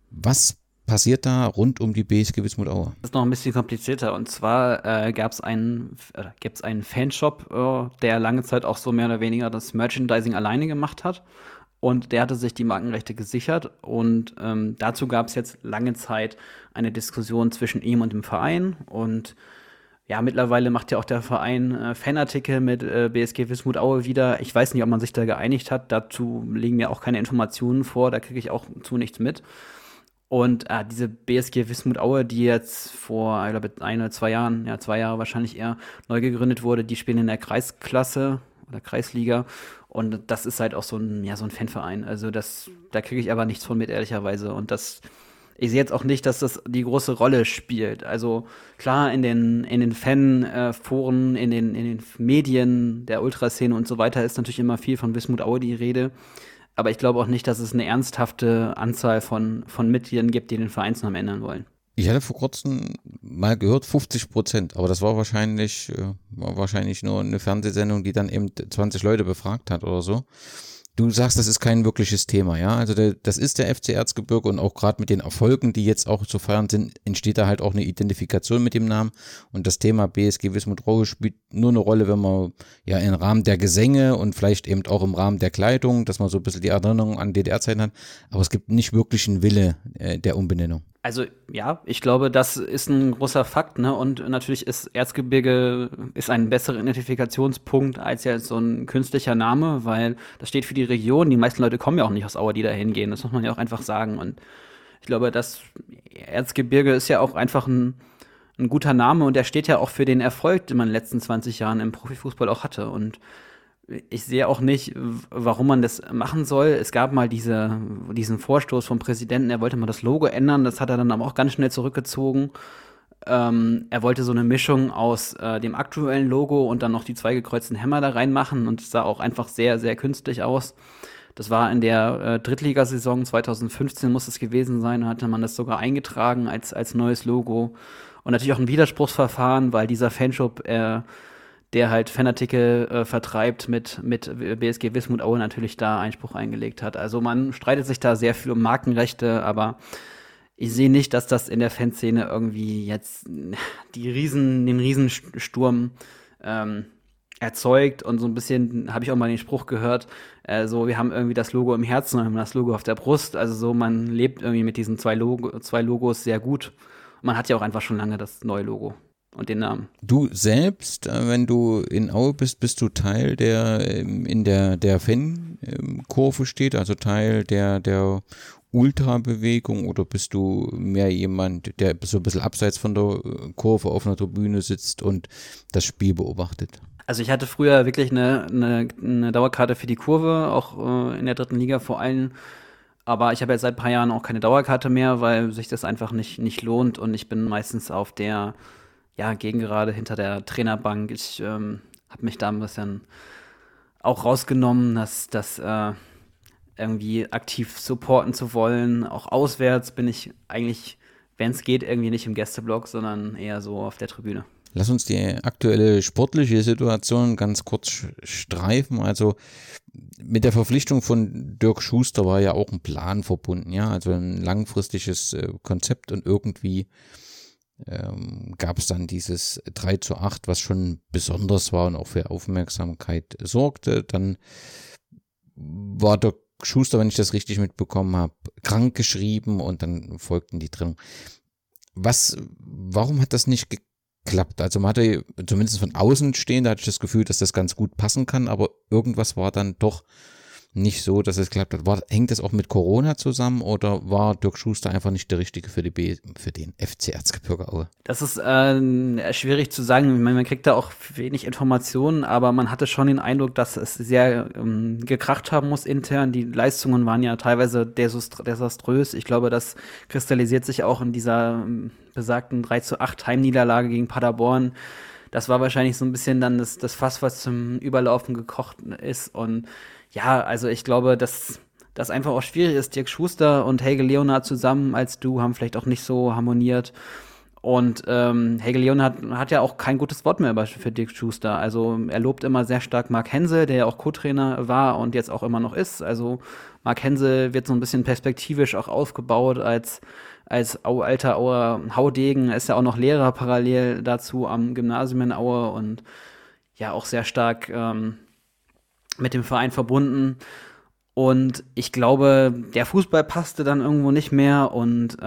Was passiert da rund um die BSG Wismut Aue? Das ist noch ein bisschen komplizierter. Und zwar äh, gab es einen, äh, einen Fanshop, äh, der lange Zeit auch so mehr oder weniger das Merchandising alleine gemacht hat. Und der hatte sich die Markenrechte gesichert. Und ähm, dazu gab es jetzt lange Zeit eine Diskussion zwischen ihm und dem Verein. Und ja, mittlerweile macht ja auch der Verein äh, Fanartikel mit äh, BSG Wismut Aue wieder. Ich weiß nicht, ob man sich da geeinigt hat. Dazu liegen mir auch keine Informationen vor. Da kriege ich auch zu nichts mit. Und äh, diese BSG Wismut Aue, die jetzt vor, ich glaube, ein oder zwei Jahren, ja, zwei Jahre wahrscheinlich eher neu gegründet wurde, die spielen in der Kreisklasse oder Kreisliga. Und das ist halt auch so ein, ja, so ein Fanverein. Also das, da kriege ich aber nichts von mit, ehrlicherweise. Und das ich sehe jetzt auch nicht, dass das die große Rolle spielt. Also klar, in den, in den Fanforen, in, den, in den Medien der Ultraszene und so weiter ist natürlich immer viel von Wismut Aue die Rede. Aber ich glaube auch nicht, dass es eine ernsthafte Anzahl von, von Mitgliedern gibt, die den Vereinsnamen ändern wollen. Ich hatte vor kurzem mal gehört 50 Prozent, aber das war wahrscheinlich, äh, war wahrscheinlich nur eine Fernsehsendung, die dann eben 20 Leute befragt hat oder so. Du sagst, das ist kein wirkliches Thema, ja. Also der, das ist der FC Erzgebirge und auch gerade mit den Erfolgen, die jetzt auch zu feiern sind, entsteht da halt auch eine Identifikation mit dem Namen. Und das Thema BSG Wismut Rohe spielt nur eine Rolle, wenn man ja im Rahmen der Gesänge und vielleicht eben auch im Rahmen der Kleidung, dass man so ein bisschen die Erinnerung an DDR-Zeiten hat. Aber es gibt nicht wirklich einen Wille äh, der Umbenennung. Also ja, ich glaube, das ist ein großer Fakt, ne? Und natürlich ist Erzgebirge ist ein besserer Identifikationspunkt als ja so ein künstlicher Name, weil das steht für die Region. Die meisten Leute kommen ja auch nicht aus Auer, die da hingehen. Das muss man ja auch einfach sagen. Und ich glaube, das Erzgebirge ist ja auch einfach ein, ein guter Name und der steht ja auch für den Erfolg, den man in den letzten 20 Jahren im Profifußball auch hatte. Und ich sehe auch nicht, warum man das machen soll. Es gab mal diese, diesen Vorstoß vom Präsidenten, er wollte mal das Logo ändern, das hat er dann aber auch ganz schnell zurückgezogen. Ähm, er wollte so eine Mischung aus äh, dem aktuellen Logo und dann noch die zwei gekreuzten Hämmer da reinmachen und es sah auch einfach sehr, sehr künstlich aus. Das war in der äh, Drittligasaison 2015 muss es gewesen sein, hatte man das sogar eingetragen als, als neues Logo. Und natürlich auch ein Widerspruchsverfahren, weil dieser Fanshop äh, der halt Fanartikel äh, vertreibt mit, mit BSG Wismut Aue natürlich da Einspruch eingelegt hat. Also man streitet sich da sehr viel um Markenrechte, aber ich sehe nicht, dass das in der Fanszene irgendwie jetzt die Riesen, den Riesensturm ähm, erzeugt und so ein bisschen habe ich auch mal den Spruch gehört, äh, so wir haben irgendwie das Logo im Herzen und das Logo auf der Brust, also so man lebt irgendwie mit diesen zwei, Logo, zwei Logos sehr gut. man hat ja auch einfach schon lange das neue Logo und den Namen. Du selbst, äh, wenn du in Aue bist, bist du Teil der ähm, in der der Fan-Kurve steht, also Teil der der Ultra-Bewegung oder bist du mehr jemand, der so ein bisschen abseits von der äh, Kurve auf einer Tribüne sitzt und das Spiel beobachtet? Also ich hatte früher wirklich eine, eine, eine Dauerkarte für die Kurve, auch äh, in der dritten Liga vor allem. Aber ich habe jetzt seit ein paar Jahren auch keine Dauerkarte mehr, weil sich das einfach nicht, nicht lohnt und ich bin meistens auf der ja, gegen gerade hinter der Trainerbank. Ich ähm, habe mich da ein bisschen auch rausgenommen, dass das äh, irgendwie aktiv supporten zu wollen. Auch auswärts bin ich eigentlich, wenn es geht, irgendwie nicht im Gästeblock, sondern eher so auf der Tribüne. Lass uns die aktuelle sportliche Situation ganz kurz streifen. Also mit der Verpflichtung von Dirk Schuster war ja auch ein Plan verbunden, ja, also ein langfristiges äh, Konzept und irgendwie ähm, gab es dann dieses 3 zu 8, was schon besonders war und auch für Aufmerksamkeit sorgte. Dann war der Schuster, wenn ich das richtig mitbekommen habe, krank geschrieben und dann folgten die Trennung. Was, warum hat das nicht geklappt? Also man hatte zumindest von außen stehen, da hatte ich das Gefühl, dass das ganz gut passen kann, aber irgendwas war dann doch nicht so, dass es klappt hat. War, hängt das auch mit Corona zusammen oder war Dirk Schuster einfach nicht der Richtige für, die B, für den FC Erzgebirge Aue? Das ist äh, schwierig zu sagen. Meine, man kriegt da auch wenig Informationen, aber man hatte schon den Eindruck, dass es sehr ähm, gekracht haben muss intern. Die Leistungen waren ja teilweise desaströs. Ich glaube, das kristallisiert sich auch in dieser ähm, besagten 3 zu 8 Heimniederlage gegen Paderborn das war wahrscheinlich so ein bisschen dann das, das Fass, was zum Überlaufen gekocht ist. Und ja, also ich glaube, dass das einfach auch schwierig ist. Dirk Schuster und Helge Leonard zusammen als du haben vielleicht auch nicht so harmoniert. Und ähm, Helge Leonard hat ja auch kein gutes Wort mehr für Dirk Schuster. Also er lobt immer sehr stark Mark Hensel, der ja auch Co-Trainer war und jetzt auch immer noch ist. Also Mark Hensel wird so ein bisschen perspektivisch auch aufgebaut als als alter Auer Haudegen. Er ist ja auch noch Lehrer parallel dazu am Gymnasium in Aue und ja auch sehr stark ähm, mit dem Verein verbunden. Und ich glaube, der Fußball passte dann irgendwo nicht mehr und äh,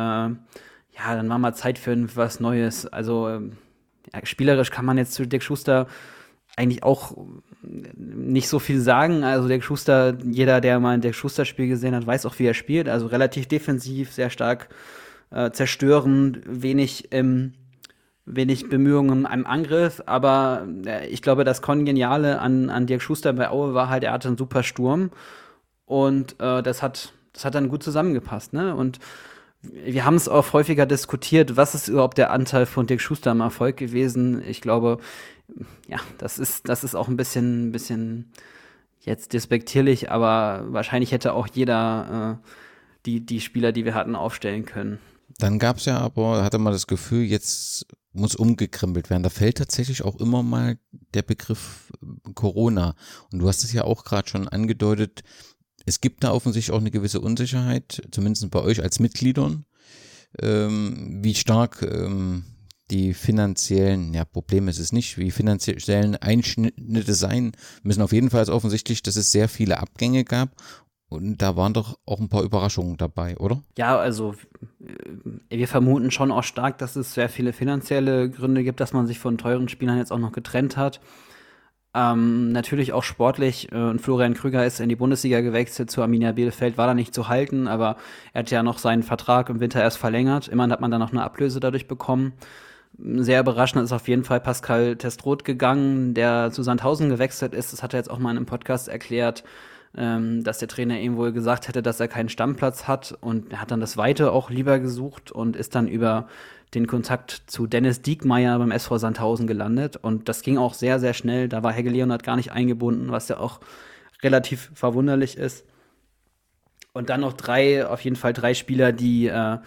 ja, dann war mal Zeit für was Neues. Also ja, spielerisch kann man jetzt zu Dirk Schuster eigentlich auch nicht so viel sagen. Also Dirk Schuster, jeder, der mal ein Dirk Schuster-Spiel gesehen hat, weiß auch, wie er spielt. Also relativ defensiv, sehr stark äh, zerstörend, wenig im wenig Bemühungen am Angriff, aber äh, ich glaube, das Kongeniale an, an Dirk Schuster bei Aue war halt, er hatte einen super Sturm und äh, das hat das hat dann gut zusammengepasst, ne? Und wir haben es auch häufiger diskutiert, was ist überhaupt der Anteil von Dirk Schuster am Erfolg gewesen? Ich glaube, ja, das ist das ist auch ein bisschen ein bisschen jetzt despektierlich, aber wahrscheinlich hätte auch jeder äh, die die Spieler, die wir hatten, aufstellen können. Dann gab es ja aber, hatte man das Gefühl, jetzt muss umgekrempelt werden. Da fällt tatsächlich auch immer mal der Begriff äh, Corona. Und du hast es ja auch gerade schon angedeutet, es gibt da offensichtlich auch eine gewisse Unsicherheit, zumindest bei euch als Mitgliedern, ähm, wie stark ähm, die finanziellen, ja, Probleme ist es nicht, wie finanziellen Einschnitte sein müssen. Auf jeden Fall ist offensichtlich, dass es sehr viele Abgänge gab und da waren doch auch ein paar Überraschungen dabei, oder? Ja, also äh, wir vermuten schon auch stark, dass es sehr viele finanzielle Gründe gibt, dass man sich von teuren Spielern jetzt auch noch getrennt hat. Ähm, natürlich auch sportlich. Äh, Florian Krüger ist in die Bundesliga gewechselt zu Arminia Bielefeld, war da nicht zu halten, aber er hat ja noch seinen Vertrag im Winter erst verlängert. Immerhin hat man dann noch eine Ablöse dadurch bekommen. Sehr überraschend ist auf jeden Fall Pascal Testroth gegangen, der zu Sandhausen gewechselt ist. Das hat er jetzt auch mal in einem Podcast erklärt ähm, dass der Trainer ihm wohl gesagt hätte, dass er keinen Stammplatz hat und er hat dann das Weite auch lieber gesucht und ist dann über den Kontakt zu Dennis Diekmeyer beim SV Sandhausen gelandet und das ging auch sehr, sehr schnell. Da war Hegel Leonard gar nicht eingebunden, was ja auch relativ verwunderlich ist. Und dann noch drei, auf jeden Fall drei Spieler, die äh,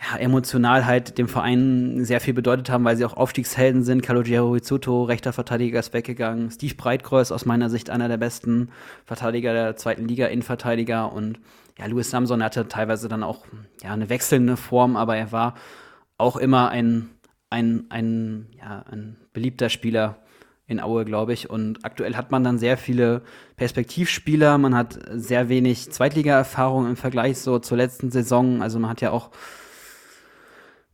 ja, emotional halt dem Verein sehr viel bedeutet haben, weil sie auch Aufstiegshelden sind. Calogero Rizzuto, rechter Verteidiger, ist weggegangen. Steve Breitkreuz, aus meiner Sicht einer der besten Verteidiger der zweiten Liga, Innenverteidiger. Und ja, Louis Samson hatte teilweise dann auch ja, eine wechselnde Form, aber er war auch immer ein, ein, ein, ja, ein beliebter Spieler in Aue, glaube ich. Und aktuell hat man dann sehr viele Perspektivspieler. Man hat sehr wenig Zweitliga-Erfahrung im Vergleich so zur letzten Saison. Also man hat ja auch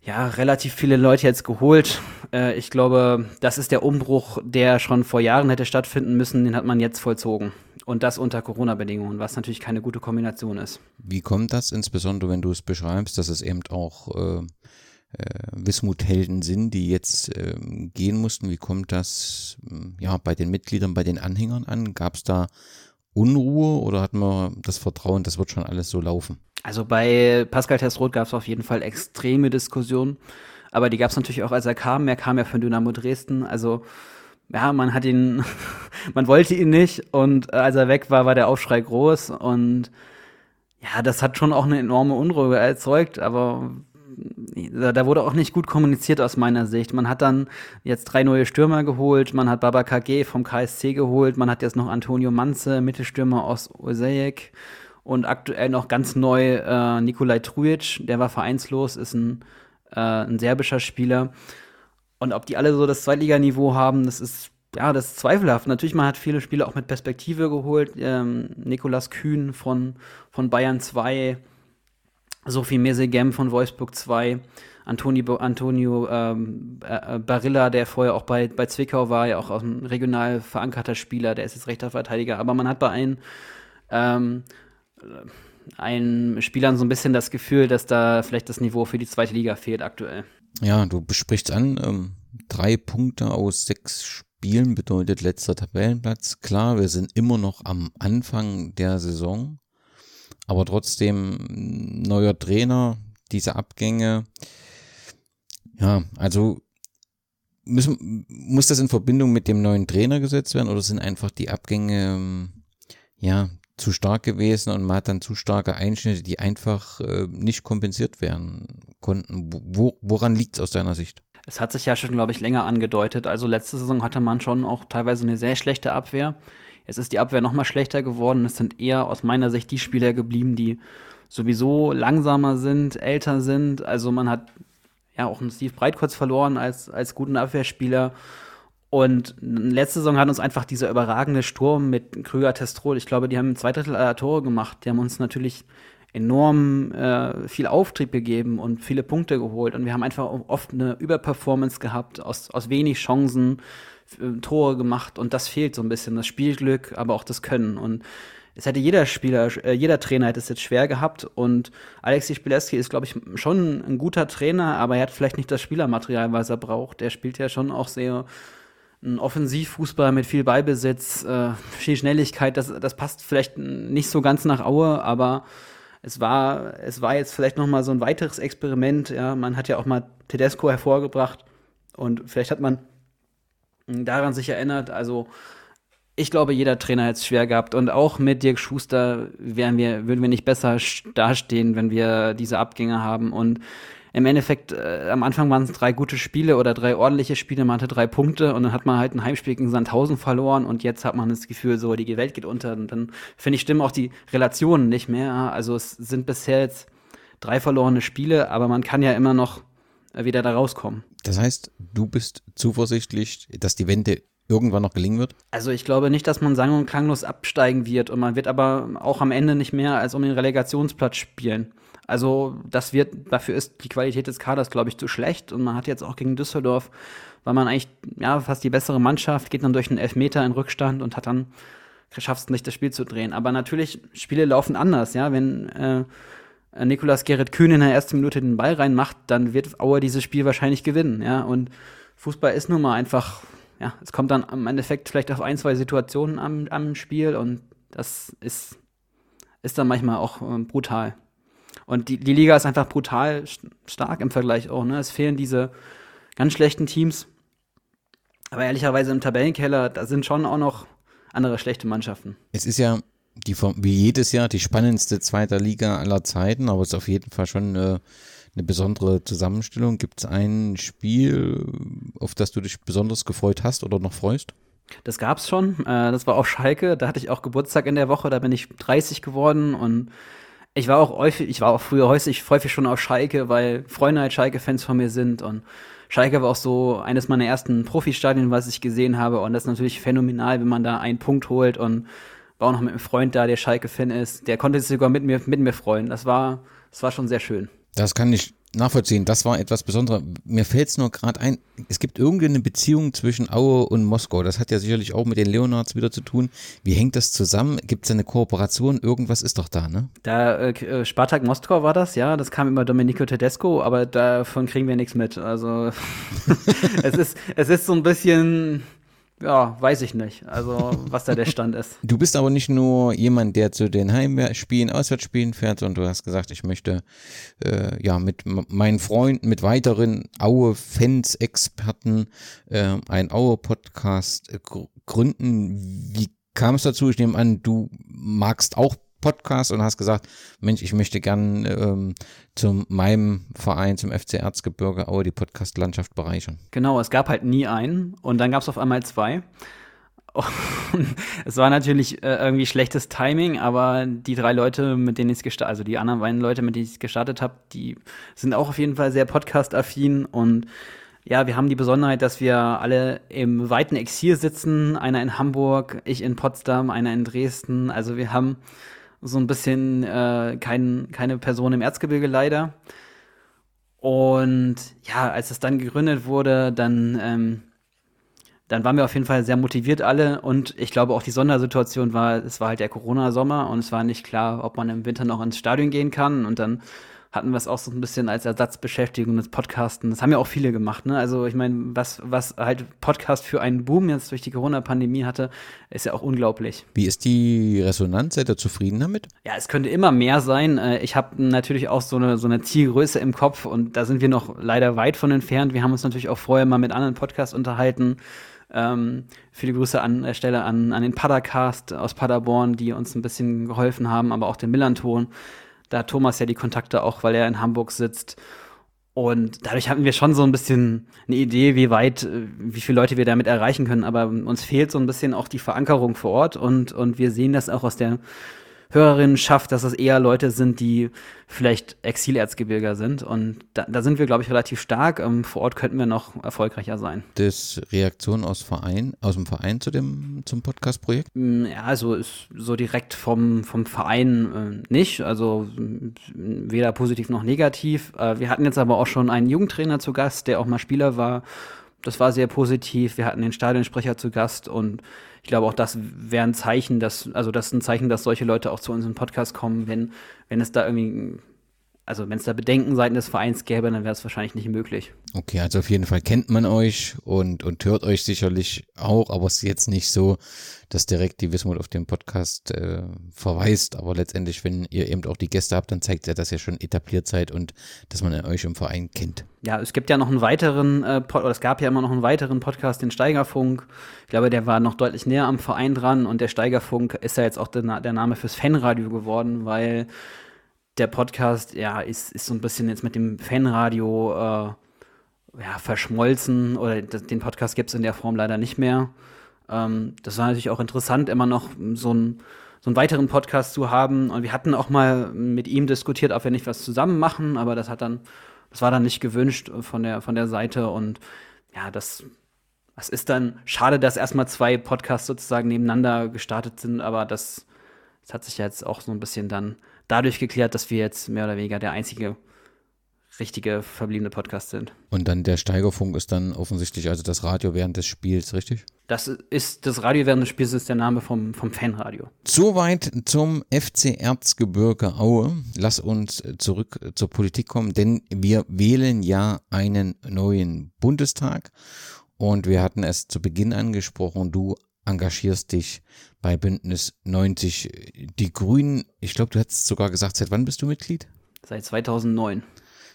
ja, relativ viele Leute jetzt geholt. Äh, ich glaube, das ist der Umbruch, der schon vor Jahren hätte stattfinden müssen, den hat man jetzt vollzogen. Und das unter Corona-Bedingungen, was natürlich keine gute Kombination ist. Wie kommt das, insbesondere wenn du es beschreibst, dass es eben auch äh, äh, Wismut-Helden sind, die jetzt äh, gehen mussten? Wie kommt das ja bei den Mitgliedern, bei den Anhängern an? Gab es da Unruhe oder hat man das Vertrauen, das wird schon alles so laufen? Also bei Pascal Testroth gab es auf jeden Fall extreme Diskussionen, aber die gab es natürlich auch, als er kam. Er kam ja von Dynamo Dresden, also ja, man hat ihn, [laughs] man wollte ihn nicht. Und als er weg war, war der Aufschrei groß. Und ja, das hat schon auch eine enorme Unruhe erzeugt, aber da wurde auch nicht gut kommuniziert aus meiner Sicht. Man hat dann jetzt drei neue Stürmer geholt, man hat Baba KG vom KSC geholt, man hat jetzt noch Antonio Manze, Mittelstürmer aus Osejek und aktuell noch ganz neu äh, Nikolai Trujic, der war vereinslos, ist ein äh, ein serbischer Spieler. Und ob die alle so das Zweitliganiveau haben, das ist ja, das ist zweifelhaft. Natürlich, man hat viele Spieler auch mit Perspektive geholt. Ähm, Nikolas Kühn von, von Bayern 2, Sophie Mesegem von Wolfsburg 2, Antonio, Antonio ähm, äh, Barilla, der vorher auch bei, bei Zwickau war, ja auch einem regional verankerter Spieler, der ist jetzt rechter Verteidiger. Aber man hat bei einem, ähm, einen Spielern so ein bisschen das Gefühl, dass da vielleicht das Niveau für die zweite Liga fehlt aktuell. Ja, du besprichst an, ähm, drei Punkte aus sechs Spielen bedeutet letzter Tabellenplatz. Klar, wir sind immer noch am Anfang der Saison, aber trotzdem neuer Trainer, diese Abgänge. Ja, also müssen, muss das in Verbindung mit dem neuen Trainer gesetzt werden oder sind einfach die Abgänge ähm, ja zu stark gewesen und man hat dann zu starke Einschnitte, die einfach äh, nicht kompensiert werden konnten. Wo, woran liegt es aus deiner Sicht? Es hat sich ja schon, glaube ich, länger angedeutet. Also letzte Saison hatte man schon auch teilweise eine sehr schlechte Abwehr. Jetzt ist die Abwehr noch mal schlechter geworden. Es sind eher aus meiner Sicht die Spieler geblieben, die sowieso langsamer sind, älter sind. Also man hat ja auch einen Steve Breitkreuz verloren als, als guten Abwehrspieler. Und letzte Saison hat uns einfach dieser überragende Sturm mit Krüger Testrol, ich glaube, die haben zwei Drittel aller Tore gemacht. Die haben uns natürlich enorm äh, viel Auftrieb gegeben und viele Punkte geholt. Und wir haben einfach oft eine Überperformance gehabt, aus, aus wenig Chancen äh, Tore gemacht. Und das fehlt so ein bisschen, das Spielglück, aber auch das Können. Und es hätte jeder Spieler, äh, jeder Trainer hätte es jetzt schwer gehabt. Und Alexi Spileski ist, glaube ich, schon ein guter Trainer, aber er hat vielleicht nicht das Spielermaterial, was er braucht. Er spielt ja schon auch sehr ein Offensivfußball mit viel Beibesitz, äh, viel Schnelligkeit, das, das passt vielleicht nicht so ganz nach Aue, aber es war, es war jetzt vielleicht noch mal so ein weiteres Experiment. Ja, man hat ja auch mal Tedesco hervorgebracht und vielleicht hat man daran sich erinnert. Also ich glaube, jeder Trainer hätte es schwer gehabt und auch mit Dirk Schuster wären wir, würden wir nicht besser dastehen, wenn wir diese Abgänge haben und im Endeffekt, äh, am Anfang waren es drei gute Spiele oder drei ordentliche Spiele, man hatte drei Punkte und dann hat man halt ein Heimspiel gegen Sandhausen verloren und jetzt hat man das Gefühl, so, die Welt geht unter und dann finde ich, stimmen auch die Relationen nicht mehr. Also es sind bisher jetzt drei verlorene Spiele, aber man kann ja immer noch äh, wieder da rauskommen. Das heißt, du bist zuversichtlich, dass die Wende irgendwann noch gelingen wird? Also ich glaube nicht, dass man sang- und klanglos absteigen wird und man wird aber auch am Ende nicht mehr als um den Relegationsplatz spielen. Also das wird, dafür ist die Qualität des Kaders, glaube ich, zu schlecht. Und man hat jetzt auch gegen Düsseldorf, war man eigentlich ja fast die bessere Mannschaft, geht dann durch einen Elfmeter in Rückstand und hat dann schafft es nicht, das Spiel zu drehen. Aber natürlich, Spiele laufen anders, ja. Wenn äh, Nikolas Gerrit Kühn in der ersten Minute den Ball reinmacht, dann wird Auer dieses Spiel wahrscheinlich gewinnen, ja. Und Fußball ist nun mal einfach, ja, es kommt dann im Endeffekt vielleicht auf ein, zwei Situationen am, am Spiel und das ist, ist dann manchmal auch äh, brutal. Und die, die Liga ist einfach brutal stark im Vergleich auch. Ne? Es fehlen diese ganz schlechten Teams. Aber ehrlicherweise im Tabellenkeller, da sind schon auch noch andere schlechte Mannschaften. Es ist ja die, wie jedes Jahr die spannendste zweite Liga aller Zeiten, aber es ist auf jeden Fall schon eine, eine besondere Zusammenstellung. Gibt es ein Spiel, auf das du dich besonders gefreut hast oder noch freust? Das gab es schon. Äh, das war auf Schalke. Da hatte ich auch Geburtstag in der Woche. Da bin ich 30 geworden und ich war auch häufig, ich war auch früher häufig, häufig schon auf Schalke, weil Freunde halt Schalke-Fans von mir sind und Schalke war auch so eines meiner ersten Profistadien, was ich gesehen habe und das ist natürlich phänomenal, wenn man da einen Punkt holt und war auch noch mit einem Freund da, der Schalke-Fan ist, der konnte sich sogar mit mir, mit mir freuen. Das war, das war schon sehr schön. Das kann ich nachvollziehen. Das war etwas Besonderes. Mir fällt es nur gerade ein, es gibt irgendeine Beziehung zwischen Aue und Moskau. Das hat ja sicherlich auch mit den Leonards wieder zu tun. Wie hängt das zusammen? Gibt es eine Kooperation? Irgendwas ist doch da, ne? Da, äh, äh, Spartak Moskau war das, ja. Das kam über Domenico Tedesco, aber davon kriegen wir nichts mit. Also [laughs] es, ist, es ist so ein bisschen ja, weiß ich nicht. Also, was da der Stand ist. [laughs] Du bist aber nicht nur jemand, der zu den Heimspielen, Auswärtsspielen fährt, und du hast gesagt, ich möchte äh, ja mit meinen Freunden, mit weiteren Aue-Fans, Experten äh, einen Aue-Podcast äh, gründen. Wie kam es dazu? Ich nehme an, du magst auch Podcast und hast gesagt, Mensch, ich möchte gern ähm, zu meinem Verein, zum FC Erzgebirge Aue, die Podcast-Landschaft bereichern. Genau, es gab halt nie einen und dann gab es auf einmal zwei. Und [laughs] es war natürlich äh, irgendwie schlechtes Timing, aber die drei Leute, mit denen ich es gestartet, also die anderen beiden Leute, mit denen ich es gestartet habe, die sind auch auf jeden Fall sehr podcast-affin und ja, wir haben die Besonderheit, dass wir alle im weiten Exil sitzen. Einer in Hamburg, ich in Potsdam, einer in Dresden. Also wir haben so ein bisschen äh, kein, keine Person im Erzgebirge leider. Und ja, als es dann gegründet wurde, dann, ähm, dann waren wir auf jeden Fall sehr motiviert alle. Und ich glaube auch die Sondersituation war, es war halt der Corona-Sommer und es war nicht klar, ob man im Winter noch ins Stadion gehen kann. Und dann hatten wir es auch so ein bisschen als Ersatzbeschäftigung des Podcasten. Das haben ja auch viele gemacht, ne? Also ich meine, was, was halt Podcast für einen Boom jetzt durch die Corona-Pandemie hatte, ist ja auch unglaublich. Wie ist die Resonanz? Seid ihr zufrieden damit? Ja, es könnte immer mehr sein. Äh, ich habe natürlich auch so eine, so eine Zielgröße im Kopf und da sind wir noch leider weit von entfernt. Wir haben uns natürlich auch vorher mal mit anderen Podcasts unterhalten. Ähm, viele Grüße an der Stelle an, an den Padercast aus Paderborn, die uns ein bisschen geholfen haben, aber auch den Millanton. Da hat Thomas ja die Kontakte auch, weil er in Hamburg sitzt. Und dadurch hatten wir schon so ein bisschen eine Idee, wie weit, äh, wie viele Leute wir damit erreichen können. Aber uns fehlt so ein bisschen auch die Verankerung vor Ort und, und wir sehen das auch aus der Hörerinnen schafft, dass es eher Leute sind, die vielleicht Exilerzgebirger sind. Und da, da sind wir, glaube ich, relativ stark. Ähm, vor Ort könnten wir noch erfolgreicher sein. Das Reaktion aus Verein, aus dem Verein zu dem, zum Podcast-Projekt? Mm, ja, also ist so direkt vom, vom Verein äh, nicht. Also weder positiv noch negativ. Äh, wir hatten jetzt aber auch schon einen Jugendtrainer zu Gast, der auch mal Spieler war. Das war sehr positiv. Wir hatten den Stadionsprecher zu Gast und ich glaube auch das wäre ein Zeichen, dass, also das ist ein Zeichen, dass solche Leute auch zu unserem Podcast kommen, wenn, wenn es da irgendwie also wenn es da Bedenken seitens des Vereins gäbe, dann wäre es wahrscheinlich nicht möglich. Okay, also auf jeden Fall kennt man euch und, und hört euch sicherlich auch, aber es ist jetzt nicht so, dass direkt die Wismut auf den Podcast äh, verweist. Aber letztendlich, wenn ihr eben auch die Gäste habt, dann zeigt ja, dass ihr schon etabliert seid und dass man euch im Verein kennt. Ja, es gibt ja noch einen weiteren, äh, oder es gab ja immer noch einen weiteren Podcast, den Steigerfunk. Ich glaube, der war noch deutlich näher am Verein dran und der Steigerfunk ist ja jetzt auch der, der Name fürs Fanradio geworden, weil der Podcast, ja, ist, ist so ein bisschen jetzt mit dem Fanradio äh, ja, verschmolzen oder den Podcast gibt es in der Form leider nicht mehr. Ähm, das war natürlich auch interessant, immer noch so einen, so einen weiteren Podcast zu haben. Und wir hatten auch mal mit ihm diskutiert, ob wir nicht was zusammen machen, aber das hat dann, das war dann nicht gewünscht von der, von der Seite. Und ja, das, das ist dann schade, dass erstmal zwei Podcasts sozusagen nebeneinander gestartet sind, aber das, das hat sich jetzt auch so ein bisschen dann dadurch geklärt, dass wir jetzt mehr oder weniger der einzige richtige verbliebene Podcast sind. Und dann der Steigerfunk ist dann offensichtlich also das Radio während des Spiels, richtig? Das ist das Radio während des Spiels ist der Name vom, vom Fanradio. Soweit zum FC Erzgebirge Aue. Lass uns zurück zur Politik kommen, denn wir wählen ja einen neuen Bundestag. Und wir hatten es zu Beginn angesprochen, du engagierst dich bei Bündnis 90 Die Grünen. Ich glaube, du hättest sogar gesagt, seit wann bist du Mitglied? Seit 2009.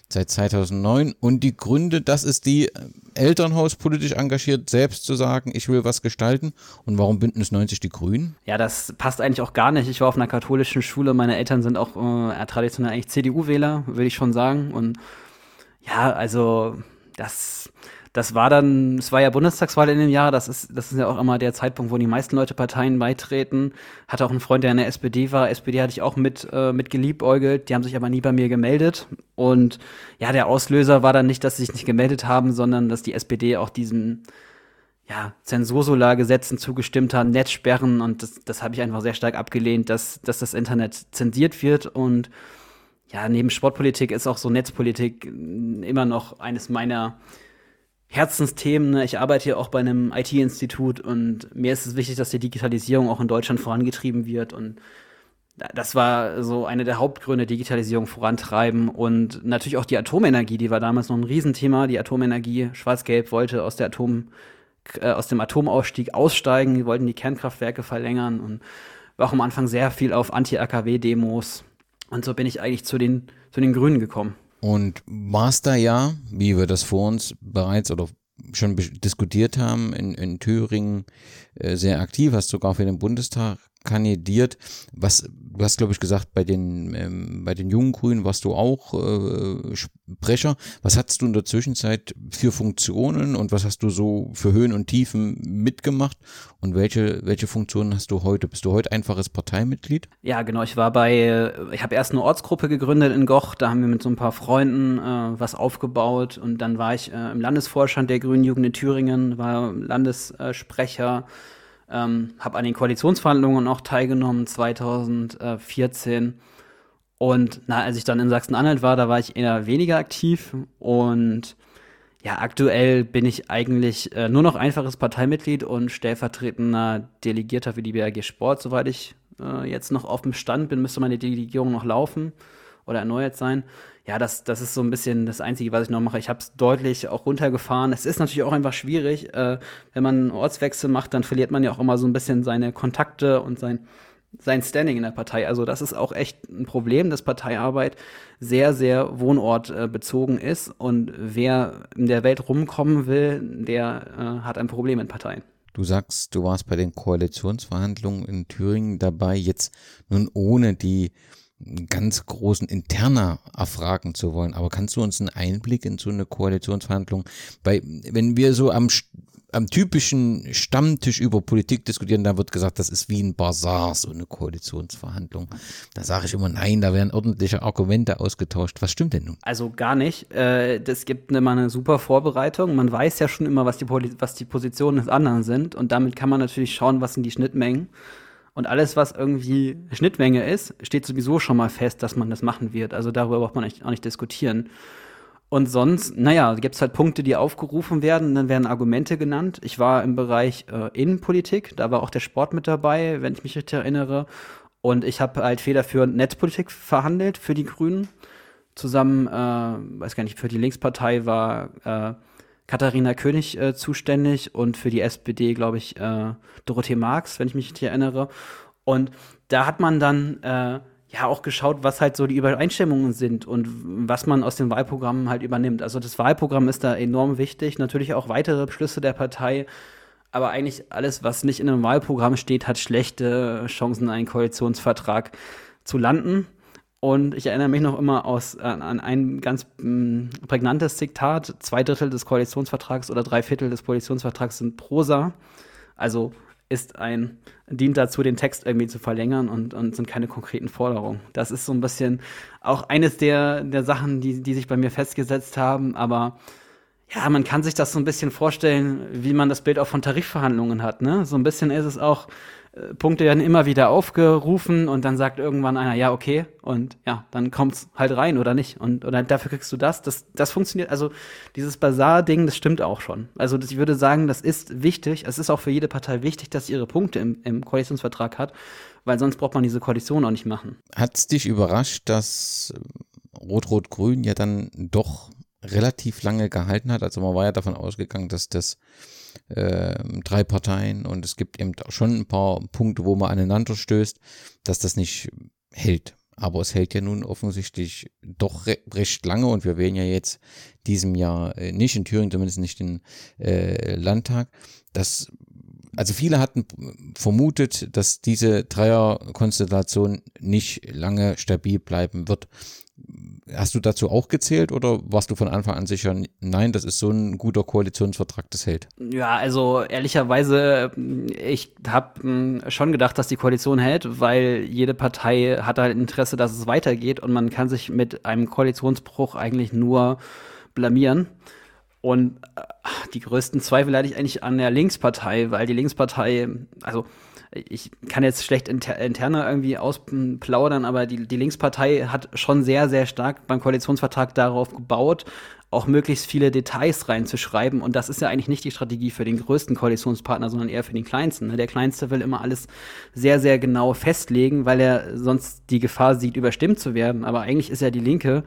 Seit 2009. Und die Gründe, das ist die äh, Elternhaus politisch engagiert, selbst zu sagen, ich will was gestalten. Und warum Bündnis 90 Die Grünen? Ja, das passt eigentlich auch gar nicht. Ich war auf einer katholischen Schule. Meine Eltern sind auch äh, traditionell eigentlich CDU-Wähler, würde ich schon sagen. Und ja, also das das war dann, es war ja Bundestagswahl in dem Jahr, das ist, das ist ja auch immer der Zeitpunkt, wo die meisten Leute Parteien beitreten. Hatte auch einen Freund, der in der SPD war. SPD hatte ich auch mit, äh, mit geliebäugelt, die haben sich aber nie bei mir gemeldet. Und ja, der Auslöser war dann nicht, dass sie sich nicht gemeldet haben, sondern dass die SPD auch diesen ja, Zensursolar-Gesetzen zugestimmt hat, Netzsperren und das, das habe ich einfach sehr stark abgelehnt, dass, dass das Internet zensiert wird und ja, neben Sportpolitik ist auch so Netzpolitik immer noch eines meiner Herzensthemen. Ne? Ich arbeite hier auch bei einem IT-Institut und mir ist es wichtig, dass die Digitalisierung auch in Deutschland vorangetrieben wird. Und das war so eine der Hauptgründe, Digitalisierung vorantreiben. Und natürlich auch die Atomenergie, die war damals noch ein Riesenthema. Die Atomenergie, Schwarz-Gelb wollte aus, der Atom, äh, aus dem Atomausstieg aussteigen. Die wollten die Kernkraftwerke verlängern und war auch am Anfang sehr viel auf Anti-AKW-Demos. Und so bin ich eigentlich zu den, zu den Grünen gekommen. Und warst da ja, wie wir das vor uns bereits oder schon diskutiert haben, in, in Thüringen äh, sehr aktiv, hast sogar für den Bundestag kandidiert. Was, du hast, glaube ich, gesagt, bei den, ähm, bei den jungen Grünen warst du auch äh, Sprecher. Was hattest du in der Zwischenzeit für Funktionen und was hast du so für Höhen und Tiefen mitgemacht? Und welche, welche Funktionen hast du heute? Bist du heute einfaches Parteimitglied? Ja, genau. Ich war bei, ich habe erst eine Ortsgruppe gegründet in Goch, da haben wir mit so ein paar Freunden äh, was aufgebaut und dann war ich äh, im Landesvorstand der Grünen Jugend in Thüringen, war Landessprecher ähm, habe an den Koalitionsverhandlungen auch teilgenommen 2014. Und na, als ich dann in Sachsen-Anhalt war, da war ich eher weniger aktiv. Und ja, aktuell bin ich eigentlich äh, nur noch einfaches Parteimitglied und stellvertretender Delegierter für die BRG Sport, soweit ich äh, jetzt noch auf dem Stand bin, müsste meine Delegierung noch laufen oder erneuert sein ja, das, das ist so ein bisschen das Einzige, was ich noch mache. Ich habe es deutlich auch runtergefahren. Es ist natürlich auch einfach schwierig. Äh, wenn man einen Ortswechsel macht, dann verliert man ja auch immer so ein bisschen seine Kontakte und sein, sein Standing in der Partei. Also das ist auch echt ein Problem, dass Parteiarbeit sehr, sehr wohnortbezogen äh, ist. Und wer in der Welt rumkommen will, der äh, hat ein Problem mit Parteien. Du sagst, du warst bei den Koalitionsverhandlungen in Thüringen dabei, jetzt nun ohne die ganz großen Interner erfragen zu wollen. Aber kannst du uns einen Einblick in so eine Koalitionsverhandlung, bei, wenn wir so am, am typischen Stammtisch über Politik diskutieren, da wird gesagt, das ist wie ein Bazar, so eine Koalitionsverhandlung. Da sage ich immer, nein, da werden ordentliche Argumente ausgetauscht. Was stimmt denn nun? Also gar nicht. Äh, das gibt immer eine super Vorbereitung. Man weiß ja schon immer, was die, was die Positionen des anderen sind. Und damit kann man natürlich schauen, was sind die Schnittmengen. Und alles, was irgendwie Schnittmenge ist, steht sowieso schon mal fest, dass man das machen wird. Also darüber braucht man auch nicht diskutieren. Und sonst, naja, gibt es halt Punkte, die aufgerufen werden, dann werden Argumente genannt. Ich war im Bereich äh, Innenpolitik, da war auch der Sport mit dabei, wenn ich mich richtig erinnere. Und ich habe halt federführend Netzpolitik verhandelt für die Grünen. Zusammen, äh, weiß gar nicht, für die Linkspartei war äh, Katharina König äh, zuständig und für die SPD, glaube ich, äh, Dorothee Marx, wenn ich mich richtig erinnere. Und da hat man dann äh, ja auch geschaut, was halt so die Übereinstimmungen sind und was man aus den Wahlprogrammen halt übernimmt. Also das Wahlprogramm ist da enorm wichtig, natürlich auch weitere Beschlüsse der Partei. Aber eigentlich alles, was nicht in einem Wahlprogramm steht, hat schlechte Chancen, einen Koalitionsvertrag zu landen. Und ich erinnere mich noch immer aus, an, an ein ganz mh, mm, prägnantes Zitat. Zwei Drittel des Koalitionsvertrags oder drei Viertel des Koalitionsvertrags sind Prosa. Also ist ein, dient dazu, den Text irgendwie zu verlängern und, und sind keine konkreten Forderungen. Das ist so ein bisschen auch eines der, der Sachen, die, die sich bei mir festgesetzt haben. Aber ja, man kann sich das so ein bisschen vorstellen, wie man das Bild auch von Tarifverhandlungen hat. Ne? So ein bisschen ist es auch, Punkte werden immer wieder aufgerufen und dann sagt irgendwann einer, ja, okay, und ja, dann kommt's halt rein oder nicht. Und oder dafür kriegst du das. Das, das funktioniert, also dieses Bazar-Ding, das stimmt auch schon. Also ich würde sagen, das ist wichtig. Es ist auch für jede Partei wichtig, dass sie ihre Punkte im, im Koalitionsvertrag hat, weil sonst braucht man diese Koalition auch nicht machen. Hat's dich überrascht, dass Rot-Rot-Grün ja dann doch relativ lange gehalten hat? Also man war ja davon ausgegangen, dass das äh, drei Parteien und es gibt eben schon ein paar Punkte, wo man aneinander stößt, dass das nicht hält. Aber es hält ja nun offensichtlich doch re recht lange und wir wählen ja jetzt diesem Jahr äh, nicht in Thüringen, zumindest nicht den äh, Landtag. Das, also viele hatten vermutet, dass diese Dreierkonstellation nicht lange stabil bleiben wird. Hast du dazu auch gezählt oder warst du von Anfang an sicher, nein, das ist so ein guter Koalitionsvertrag, das hält? Ja, also ehrlicherweise, ich habe hm, schon gedacht, dass die Koalition hält, weil jede Partei hat ein Interesse, dass es weitergeht und man kann sich mit einem Koalitionsbruch eigentlich nur blamieren. Und äh, die größten Zweifel hatte ich eigentlich an der Linkspartei, weil die Linkspartei, also ich kann jetzt schlecht inter interner irgendwie ausplaudern, aber die, die Linkspartei hat schon sehr, sehr stark beim Koalitionsvertrag darauf gebaut, auch möglichst viele Details reinzuschreiben. Und das ist ja eigentlich nicht die Strategie für den größten Koalitionspartner, sondern eher für den kleinsten. Ne? Der kleinste will immer alles sehr, sehr genau festlegen, weil er sonst die Gefahr sieht, überstimmt zu werden. Aber eigentlich ist ja die Linke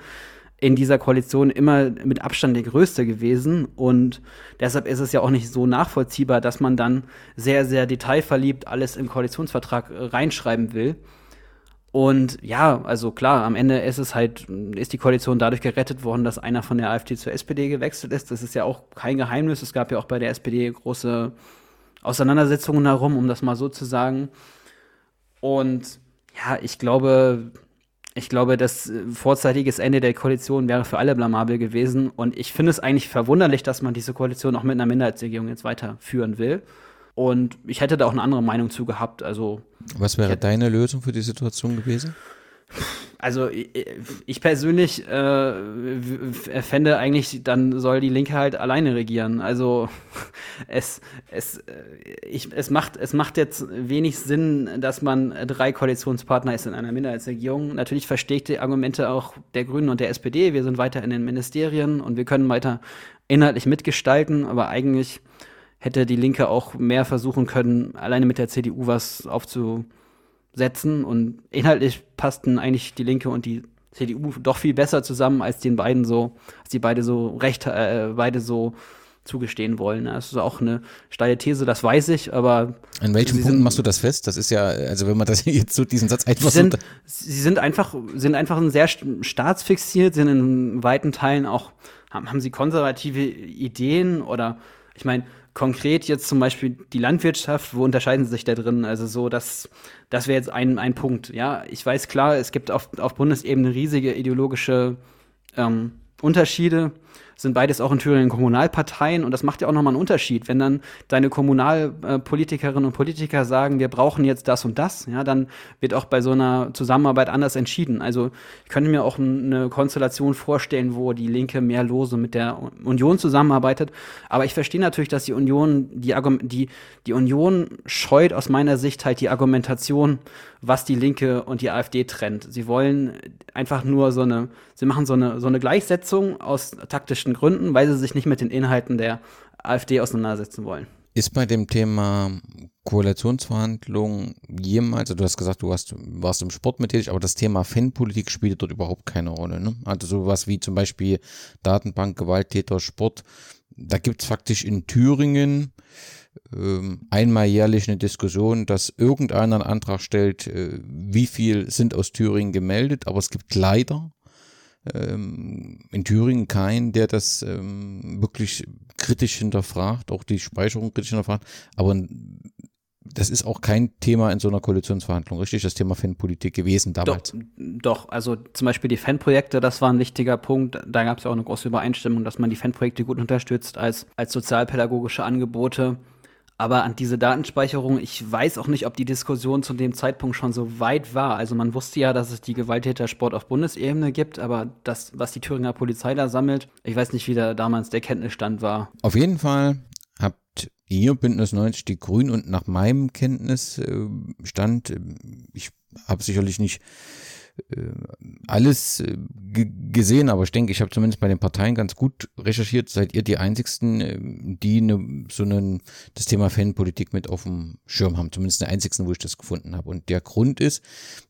in dieser Koalition immer mit Abstand der größte gewesen. Und deshalb ist es ja auch nicht so nachvollziehbar, dass man dann sehr, sehr detailverliebt alles im Koalitionsvertrag äh, reinschreiben will. Und ja, also klar, am Ende ist es halt, ist die Koalition dadurch gerettet worden, dass einer von der AfD zur SPD gewechselt ist. Das ist ja auch kein Geheimnis. Es gab ja auch bei der SPD große Auseinandersetzungen darum, um das mal so zu sagen. Und ja, ich glaube, ich glaube, das vorzeitiges Ende der Koalition wäre für alle blamabel gewesen. Und ich finde es eigentlich verwunderlich, dass man diese Koalition auch mit einer Minderheitsregierung jetzt weiterführen will. Und ich hätte da auch eine andere Meinung zu gehabt. Also, Was wäre deine Lösung für die Situation gewesen? Also ich persönlich äh, fände eigentlich, dann soll die Linke halt alleine regieren. Also [laughs] es, es, äh, ich, es, macht, es macht jetzt wenig Sinn, dass man drei Koalitionspartner ist in einer Minderheitsregierung. Natürlich verstehe ich die Argumente auch der Grünen und der SPD. Wir sind weiter in den Ministerien und wir können weiter inhaltlich mitgestalten, aber eigentlich hätte die Linke auch mehr versuchen können, alleine mit der CDU was aufzu setzen. Und inhaltlich passten eigentlich die Linke und die CDU doch viel besser zusammen, als den beiden so, als die beide so recht, äh, beide so zugestehen wollen. Das ist auch eine steile These, das weiß ich, aber. An welchem Punkt machst du das fest? Das ist ja, also wenn man das [laughs] jetzt so diesen Satz einfach sie sind, sie sind einfach, sind einfach sehr staatsfixiert, sind in weiten Teilen auch, haben, haben sie konservative Ideen oder, ich meine, konkret jetzt zum Beispiel die Landwirtschaft, wo unterscheiden sie sich da drin? Also so, das, das wäre jetzt ein, ein Punkt. Ja, ich weiß klar, es gibt auf, auf Bundesebene riesige ideologische ähm, Unterschiede sind beides auch in Thüringen Kommunalparteien und das macht ja auch nochmal einen Unterschied. Wenn dann deine Kommunalpolitikerinnen und Politiker sagen, wir brauchen jetzt das und das, ja, dann wird auch bei so einer Zusammenarbeit anders entschieden. Also ich könnte mir auch eine Konstellation vorstellen, wo die Linke mehr lose mit der Union zusammenarbeitet. Aber ich verstehe natürlich, dass die Union, die, die, die Union scheut aus meiner Sicht halt die Argumentation, was die Linke und die AfD trennt. Sie wollen einfach nur so eine, sie machen so eine, so eine Gleichsetzung aus taktischen Gründen, weil sie sich nicht mit den Inhalten der AfD auseinandersetzen wollen. Ist bei dem Thema Koalitionsverhandlungen jemals, also du hast gesagt, du warst, warst im Sport mit tätig, aber das Thema Fanpolitik spielt dort überhaupt keine Rolle. Ne? Also sowas wie zum Beispiel Datenbank, Gewalttäter, Sport. Da gibt es faktisch in Thüringen ähm, einmal jährlich eine Diskussion, dass irgendeiner einen Antrag stellt, äh, wie viel sind aus Thüringen gemeldet, aber es gibt leider in Thüringen keinen, der das ähm, wirklich kritisch hinterfragt, auch die Speicherung kritisch hinterfragt, aber das ist auch kein Thema in so einer Koalitionsverhandlung, richtig? Das Thema Fanpolitik gewesen damals. Doch, doch, also zum Beispiel die Fanprojekte, das war ein wichtiger Punkt. Da gab es ja auch eine große Übereinstimmung, dass man die Fanprojekte gut unterstützt als, als sozialpädagogische Angebote. Aber an diese Datenspeicherung, ich weiß auch nicht, ob die Diskussion zu dem Zeitpunkt schon so weit war. Also man wusste ja, dass es die Gewalttätersport auf Bundesebene gibt, aber das, was die Thüringer Polizei da sammelt, ich weiß nicht, wie da damals der Kenntnisstand war. Auf jeden Fall habt ihr Bündnis 90 die Grünen und nach meinem Kenntnisstand, äh, ich habe sicherlich nicht alles äh, gesehen, aber ich denke, ich habe zumindest bei den Parteien ganz gut recherchiert. Seid ihr die einzigsten, äh, die ne, so einen, das Thema Fanpolitik mit auf dem Schirm haben? Zumindest die einzigsten, wo ich das gefunden habe. Und der Grund ist,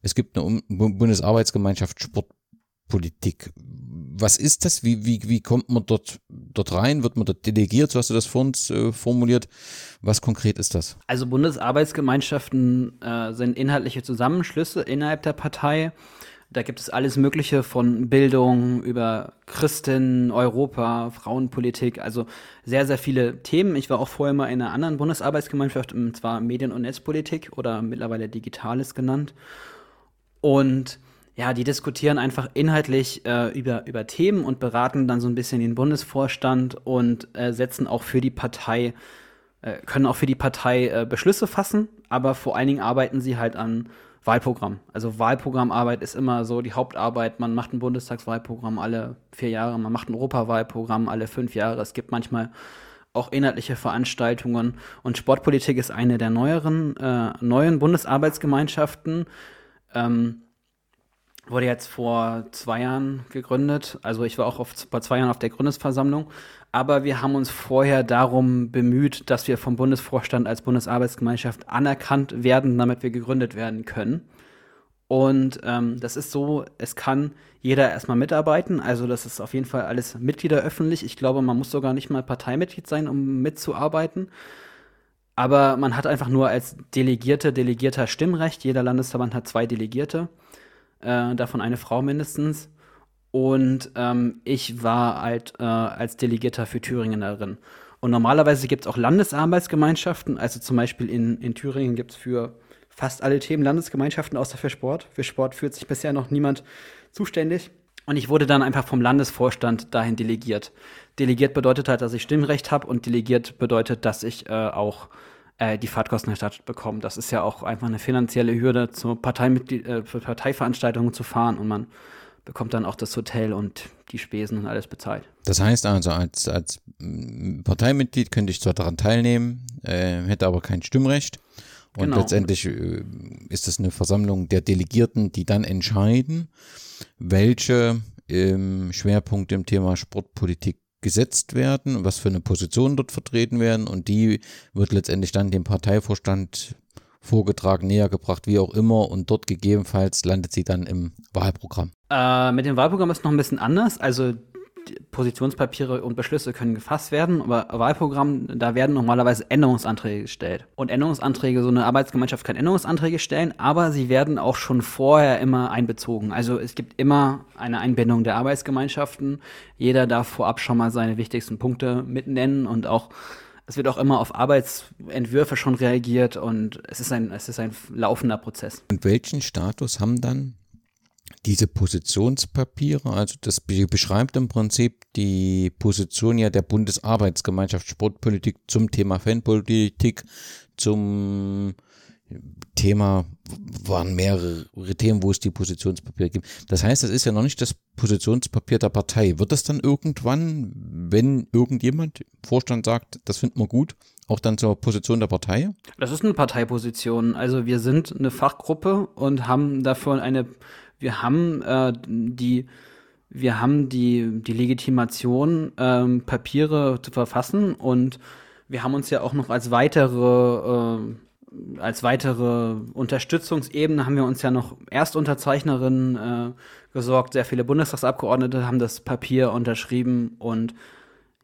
es gibt eine Bundesarbeitsgemeinschaft Sportpolitik. Was ist das? Wie, wie, wie kommt man dort, dort rein? Wird man dort delegiert? So hast du das vor uns äh, formuliert. Was konkret ist das? Also Bundesarbeitsgemeinschaften äh, sind inhaltliche Zusammenschlüsse innerhalb der Partei. Da gibt es alles Mögliche von Bildung über Christen, Europa, Frauenpolitik, also sehr, sehr viele Themen. Ich war auch vorher mal in einer anderen Bundesarbeitsgemeinschaft, und zwar Medien- und Netzpolitik oder mittlerweile Digitales genannt. Und ja, die diskutieren einfach inhaltlich äh, über, über Themen und beraten dann so ein bisschen den Bundesvorstand und äh, setzen auch für die Partei, äh, können auch für die Partei äh, Beschlüsse fassen, aber vor allen Dingen arbeiten sie halt an Wahlprogramm. Also Wahlprogrammarbeit ist immer so die Hauptarbeit. Man macht ein Bundestagswahlprogramm alle vier Jahre, man macht ein Europawahlprogramm alle fünf Jahre. Es gibt manchmal auch inhaltliche Veranstaltungen. Und Sportpolitik ist eine der neueren, äh, neuen Bundesarbeitsgemeinschaften. Ähm, wurde jetzt vor zwei Jahren gegründet. Also ich war auch auf, vor zwei Jahren auf der Gründungsversammlung. Aber wir haben uns vorher darum bemüht, dass wir vom Bundesvorstand als Bundesarbeitsgemeinschaft anerkannt werden, damit wir gegründet werden können. Und ähm, das ist so, es kann jeder erstmal mitarbeiten. Also das ist auf jeden Fall alles Mitglieder öffentlich. Ich glaube, man muss sogar nicht mal Parteimitglied sein, um mitzuarbeiten. Aber man hat einfach nur als Delegierte, Delegierter Stimmrecht. Jeder Landesverband hat zwei Delegierte, äh, davon eine Frau mindestens. Und ähm, ich war halt äh, als Delegierter für Thüringen darin. Und normalerweise gibt es auch Landesarbeitsgemeinschaften. Also zum Beispiel in, in Thüringen gibt es für fast alle Themen Landesgemeinschaften außer für Sport. Für Sport fühlt sich bisher noch niemand zuständig. Und ich wurde dann einfach vom Landesvorstand dahin delegiert. Delegiert bedeutet halt, dass ich Stimmrecht habe und delegiert bedeutet, dass ich äh, auch äh, die Fahrtkosten erstattet bekomme. Das ist ja auch einfach eine finanzielle Hürde, zur Parteimitglied äh, Parteiveranstaltungen zu fahren und man bekommt dann auch das Hotel und die Spesen und alles bezahlt. Das heißt also, als, als Parteimitglied könnte ich zwar daran teilnehmen, äh, hätte aber kein Stimmrecht. Und genau. letztendlich äh, ist es eine Versammlung der Delegierten, die dann entscheiden, welche ähm, Schwerpunkte im Thema Sportpolitik gesetzt werden, was für eine Position dort vertreten werden und die wird letztendlich dann dem Parteivorstand vorgetragen, näher gebracht, wie auch immer und dort gegebenenfalls landet sie dann im Wahlprogramm. Äh, mit dem Wahlprogramm ist noch ein bisschen anders. Also Positionspapiere und Beschlüsse können gefasst werden, aber Wahlprogramm, da werden normalerweise Änderungsanträge gestellt. Und Änderungsanträge, so eine Arbeitsgemeinschaft kann Änderungsanträge stellen, aber sie werden auch schon vorher immer einbezogen. Also es gibt immer eine Einbindung der Arbeitsgemeinschaften. Jeder darf vorab schon mal seine wichtigsten Punkte mitnennen und auch es wird auch immer auf Arbeitsentwürfe schon reagiert und es ist ein, es ist ein laufender Prozess. Und welchen Status haben dann diese Positionspapiere, also das beschreibt im Prinzip die Position ja der Bundesarbeitsgemeinschaft Sportpolitik zum Thema Fanpolitik, zum Thema, waren mehrere Themen, wo es die Positionspapiere gibt. Das heißt, das ist ja noch nicht das Positionspapier der Partei. Wird das dann irgendwann, wenn irgendjemand, Vorstand sagt, das findet man gut, auch dann zur Position der Partei? Das ist eine Parteiposition. Also wir sind eine Fachgruppe und haben davon eine wir haben äh, die wir haben die, die Legitimation, ähm, Papiere zu verfassen und wir haben uns ja auch noch als weitere, äh, als weitere Unterstützungsebene haben wir uns ja noch Erstunterzeichnerin äh, gesorgt. Sehr viele Bundestagsabgeordnete haben das Papier unterschrieben und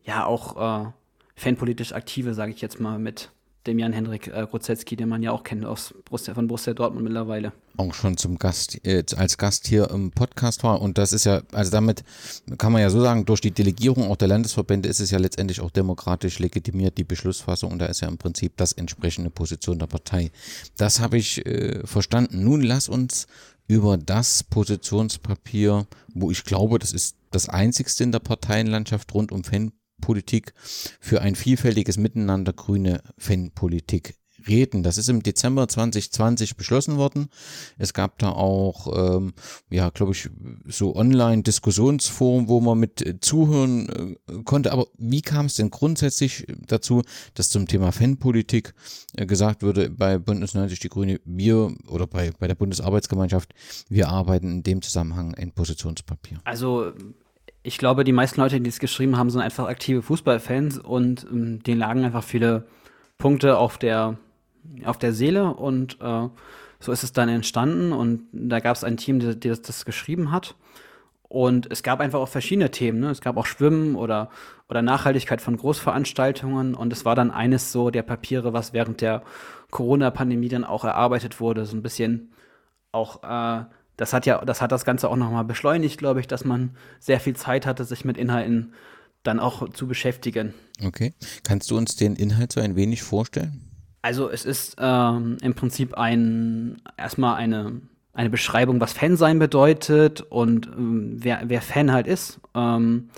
ja auch äh, fanpolitisch Aktive, sage ich jetzt mal, mit dem Jan-Henrik äh, Grozetzky, den man ja auch kennt aus Borussia, von Borussia Dortmund mittlerweile. Auch schon zum Gast, äh, als Gast hier im Podcast war. Und das ist ja, also damit kann man ja so sagen, durch die Delegierung auch der Landesverbände ist es ja letztendlich auch demokratisch legitimiert, die Beschlussfassung. Und da ist ja im Prinzip das entsprechende Position der Partei. Das habe ich äh, verstanden. Nun lass uns über das Positionspapier, wo ich glaube, das ist das einzigste in der Parteienlandschaft rund um Fan Politik für ein vielfältiges Miteinander grüne Fanpolitik reden. Das ist im Dezember 2020 beschlossen worden. Es gab da auch, ähm, ja, glaube ich, so Online-Diskussionsforum, wo man mit äh, zuhören äh, konnte. Aber wie kam es denn grundsätzlich dazu, dass zum Thema Fanpolitik äh, gesagt wurde, bei Bündnis 90 Die Grüne, wir oder bei, bei der Bundesarbeitsgemeinschaft, wir arbeiten in dem Zusammenhang ein Positionspapier? Also ich glaube, die meisten Leute, die es geschrieben haben, sind einfach aktive Fußballfans und ähm, denen lagen einfach viele Punkte auf der, auf der Seele und äh, so ist es dann entstanden und da gab es ein Team, das, das, das geschrieben hat. Und es gab einfach auch verschiedene Themen. Ne? Es gab auch Schwimmen oder, oder Nachhaltigkeit von Großveranstaltungen. Und es war dann eines so der Papiere, was während der Corona-Pandemie dann auch erarbeitet wurde. So ein bisschen auch äh, das hat ja, das hat das Ganze auch nochmal beschleunigt, glaube ich, dass man sehr viel Zeit hatte, sich mit Inhalten dann auch zu beschäftigen. Okay. Kannst du uns den Inhalt so ein wenig vorstellen? Also es ist ähm, im Prinzip ein erstmal eine, eine Beschreibung, was Fan sein bedeutet und ähm, wer, wer Fan halt ist. Ähm,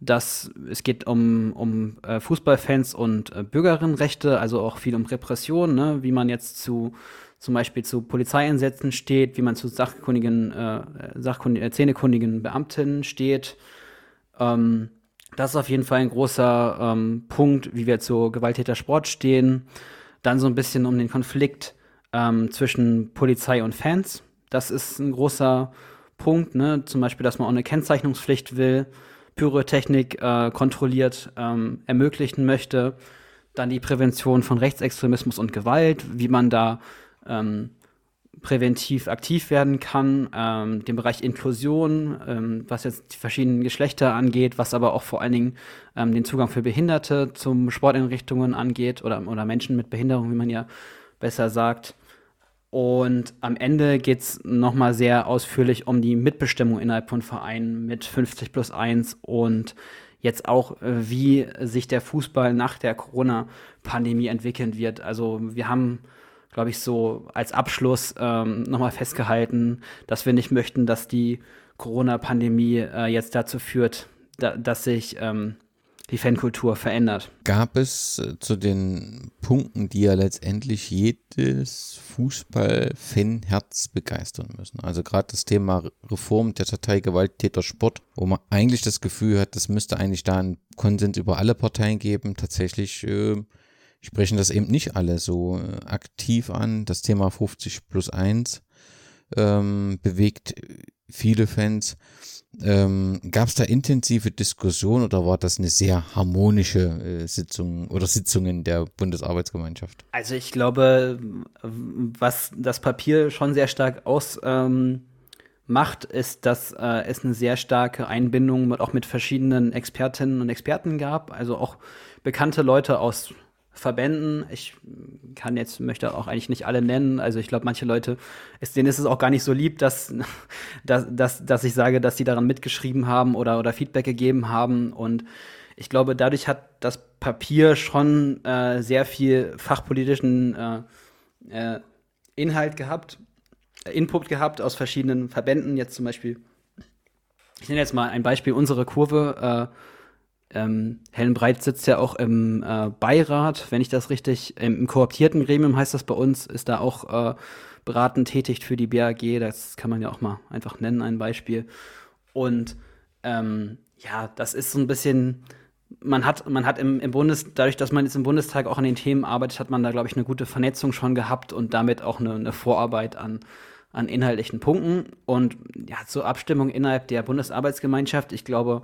dass es geht um, um äh, Fußballfans und äh, Bürgerinnenrechte, also auch viel um Repression, ne? wie man jetzt zu zum Beispiel zu Polizeieinsätzen steht, wie man zu sachkundigen, äh, sachkundigen, äh, zähnekundigen Beamten steht. Ähm, das ist auf jeden Fall ein großer ähm, Punkt, wie wir zu Gewalttätersport stehen. Dann so ein bisschen um den Konflikt ähm, zwischen Polizei und Fans. Das ist ein großer Punkt, ne? zum Beispiel, dass man auch eine Kennzeichnungspflicht will, Pyrotechnik äh, kontrolliert ähm, ermöglichen möchte. Dann die Prävention von Rechtsextremismus und Gewalt, wie man da ähm, präventiv aktiv werden kann, ähm, den Bereich Inklusion, ähm, was jetzt die verschiedenen Geschlechter angeht, was aber auch vor allen Dingen ähm, den Zugang für Behinderte zum Sporteinrichtungen angeht oder, oder Menschen mit Behinderung, wie man ja besser sagt. Und am Ende geht es nochmal sehr ausführlich um die Mitbestimmung innerhalb von Vereinen mit 50 plus 1 und jetzt auch, äh, wie sich der Fußball nach der Corona-Pandemie entwickeln wird. Also wir haben glaube ich, so als Abschluss ähm, nochmal festgehalten, dass wir nicht möchten, dass die Corona-Pandemie äh, jetzt dazu führt, da, dass sich ähm, die Fankultur verändert. Gab es äh, zu den Punkten, die ja letztendlich jedes Fußball-Fan-Herz begeistern müssen? Also gerade das Thema Reform der Datei Gewalttäter Sport, wo man eigentlich das Gefühl hat, das müsste eigentlich da einen Konsens über alle Parteien geben. Tatsächlich äh, sprechen das eben nicht alle so äh, aktiv an. Das Thema 50 plus 1 ähm, bewegt viele Fans. Ähm, Gab es da intensive Diskussionen oder war das eine sehr harmonische äh, Sitzung oder Sitzungen der Bundesarbeitsgemeinschaft? Also ich glaube, was das Papier schon sehr stark ausmacht, ähm, ist, dass äh, es eine sehr starke Einbindung mit, auch mit verschiedenen Expertinnen und Experten gab. Also auch bekannte Leute aus Verbänden. Ich kann jetzt, möchte auch eigentlich nicht alle nennen. Also ich glaube, manche Leute, ist, denen ist es auch gar nicht so lieb, dass, [laughs] dass, dass, dass ich sage, dass sie daran mitgeschrieben haben oder, oder Feedback gegeben haben. Und ich glaube, dadurch hat das Papier schon äh, sehr viel fachpolitischen äh, äh, Inhalt gehabt, äh, Input gehabt aus verschiedenen Verbänden. Jetzt zum Beispiel, ich nenne jetzt mal ein Beispiel, unsere Kurve. Äh, ähm, Helen Breit sitzt ja auch im äh, Beirat, wenn ich das richtig, im, im, kooptierten Gremium heißt das bei uns, ist da auch äh, beratend tätig für die BAG, das kann man ja auch mal einfach nennen, ein Beispiel. Und ähm, ja, das ist so ein bisschen, man hat, man hat im, im Bundes, dadurch, dass man jetzt im Bundestag auch an den Themen arbeitet, hat man da, glaube ich, eine gute Vernetzung schon gehabt und damit auch eine, eine Vorarbeit an, an inhaltlichen Punkten. Und ja, zur Abstimmung innerhalb der Bundesarbeitsgemeinschaft, ich glaube,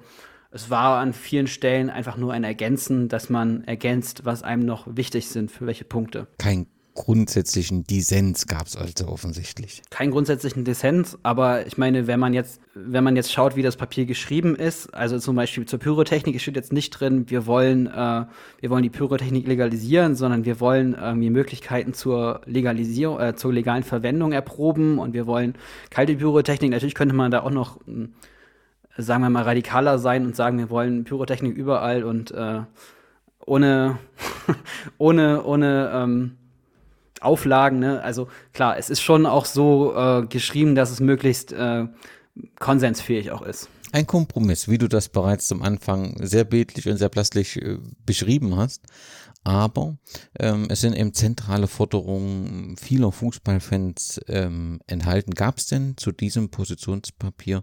es war an vielen Stellen einfach nur ein Ergänzen, dass man ergänzt, was einem noch wichtig sind, für welche Punkte. Kein grundsätzlichen Dissens gab es also offensichtlich. Kein grundsätzlichen Dissens, aber ich meine, wenn man jetzt, wenn man jetzt schaut, wie das Papier geschrieben ist, also zum Beispiel zur Pyrotechnik steht jetzt nicht drin, wir wollen, äh, wir wollen die Pyrotechnik legalisieren, sondern wir wollen irgendwie Möglichkeiten zur Legalisierung, äh, zur legalen Verwendung erproben und wir wollen kalte Pyrotechnik. Natürlich könnte man da auch noch hm, sagen wir mal, radikaler sein und sagen, wir wollen Pyrotechnik überall und äh, ohne, [laughs] ohne, ohne ähm, Auflagen. Ne? Also klar, es ist schon auch so äh, geschrieben, dass es möglichst äh, konsensfähig auch ist. Ein Kompromiss, wie du das bereits zum Anfang sehr bildlich und sehr plastisch äh, beschrieben hast. Aber ähm, es sind eben zentrale Forderungen vieler Fußballfans ähm, enthalten. Gab es denn zu diesem Positionspapier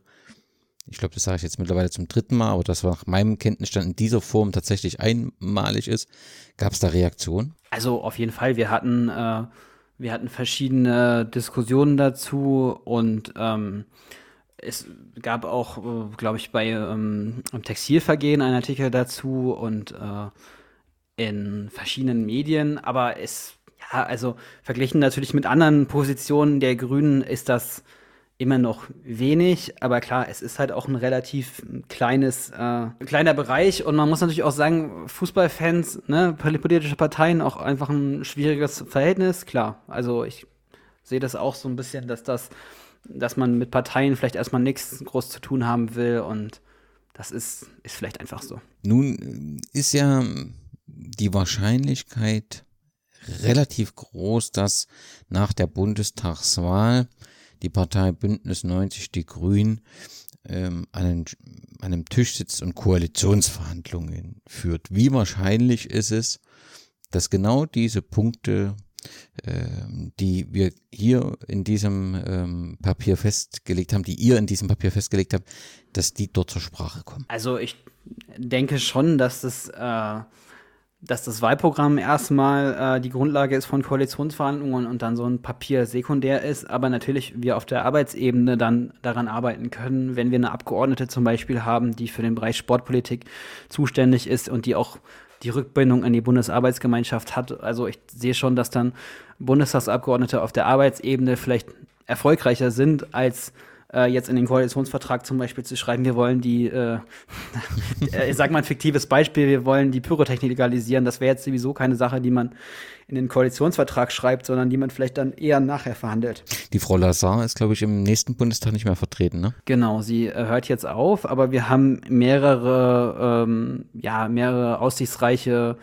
ich glaube, das sage ich jetzt mittlerweile zum dritten Mal, aber das war nach meinem Kenntnisstand in dieser Form tatsächlich einmalig ist. Gab es da Reaktionen? Also auf jeden Fall. Wir hatten, äh, wir hatten verschiedene Diskussionen dazu und ähm, es gab auch, äh, glaube ich, bei ähm, Textilvergehen einen Artikel dazu und äh, in verschiedenen Medien. Aber es, ja, also verglichen natürlich mit anderen Positionen der Grünen ist das immer noch wenig, aber klar, es ist halt auch ein relativ kleines, äh, kleiner Bereich und man muss natürlich auch sagen, Fußballfans, ne, politische Parteien auch einfach ein schwieriges Verhältnis, klar. Also ich sehe das auch so ein bisschen, dass das, dass man mit Parteien vielleicht erstmal nichts groß zu tun haben will und das ist, ist vielleicht einfach so. Nun ist ja die Wahrscheinlichkeit relativ groß, dass nach der Bundestagswahl die Partei Bündnis 90 Die Grünen ähm, an, an einem Tisch sitzt und Koalitionsverhandlungen führt. Wie wahrscheinlich ist es, dass genau diese Punkte, ähm, die wir hier in diesem ähm, Papier festgelegt haben, die ihr in diesem Papier festgelegt habt, dass die dort zur Sprache kommen? Also ich denke schon, dass das äh dass das Wahlprogramm erstmal äh, die Grundlage ist von Koalitionsverhandlungen und dann so ein Papier sekundär ist, aber natürlich wir auf der Arbeitsebene dann daran arbeiten können, wenn wir eine Abgeordnete zum Beispiel haben, die für den Bereich Sportpolitik zuständig ist und die auch die Rückbindung an die Bundesarbeitsgemeinschaft hat. Also ich sehe schon, dass dann Bundestagsabgeordnete auf der Arbeitsebene vielleicht erfolgreicher sind als äh, jetzt in den Koalitionsvertrag zum Beispiel zu schreiben, wir wollen die, äh, [laughs] äh, ich sag mal ein fiktives Beispiel, wir wollen die Pyrotechnik legalisieren. Das wäre jetzt sowieso keine Sache, die man in den Koalitionsvertrag schreibt, sondern die man vielleicht dann eher nachher verhandelt. Die Frau Lazar ist, glaube ich, im nächsten Bundestag nicht mehr vertreten, ne? Genau, sie äh, hört jetzt auf, aber wir haben mehrere, ähm, ja, mehrere aussichtsreiche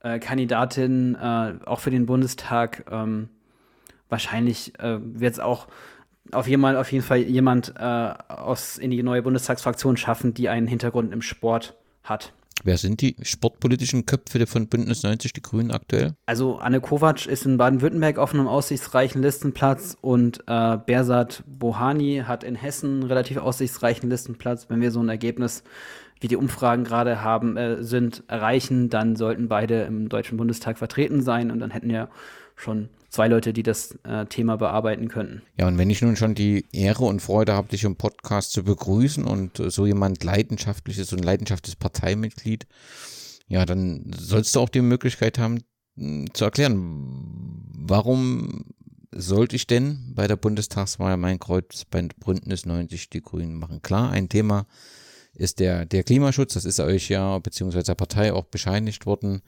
äh, Kandidatinnen, äh, auch für den Bundestag, ähm, wahrscheinlich äh, wird es auch auf jeden, Fall, auf jeden Fall jemand äh, aus in die neue Bundestagsfraktion schaffen, die einen Hintergrund im Sport hat. Wer sind die sportpolitischen Köpfe von Bündnis 90 Die Grünen aktuell? Also Anne Kovac ist in Baden-Württemberg auf einem aussichtsreichen Listenplatz und äh, Bersat Bohani hat in Hessen einen relativ aussichtsreichen Listenplatz. Wenn wir so ein Ergebnis, wie die Umfragen gerade haben, äh, sind, erreichen, dann sollten beide im Deutschen Bundestag vertreten sein und dann hätten wir schon zwei Leute, die das äh, Thema bearbeiten könnten. Ja, und wenn ich nun schon die Ehre und Freude habe, dich im Podcast zu begrüßen und äh, so jemand leidenschaftliches und leidenschaftliches Parteimitglied, ja, dann sollst du auch die Möglichkeit haben, hm, zu erklären, warum sollte ich denn bei der Bundestagswahl mein Kreuz bei Bündnis 90 die Grünen machen? Klar, ein Thema ist der, der Klimaschutz. Das ist euch ja beziehungsweise der Partei auch bescheinigt worden,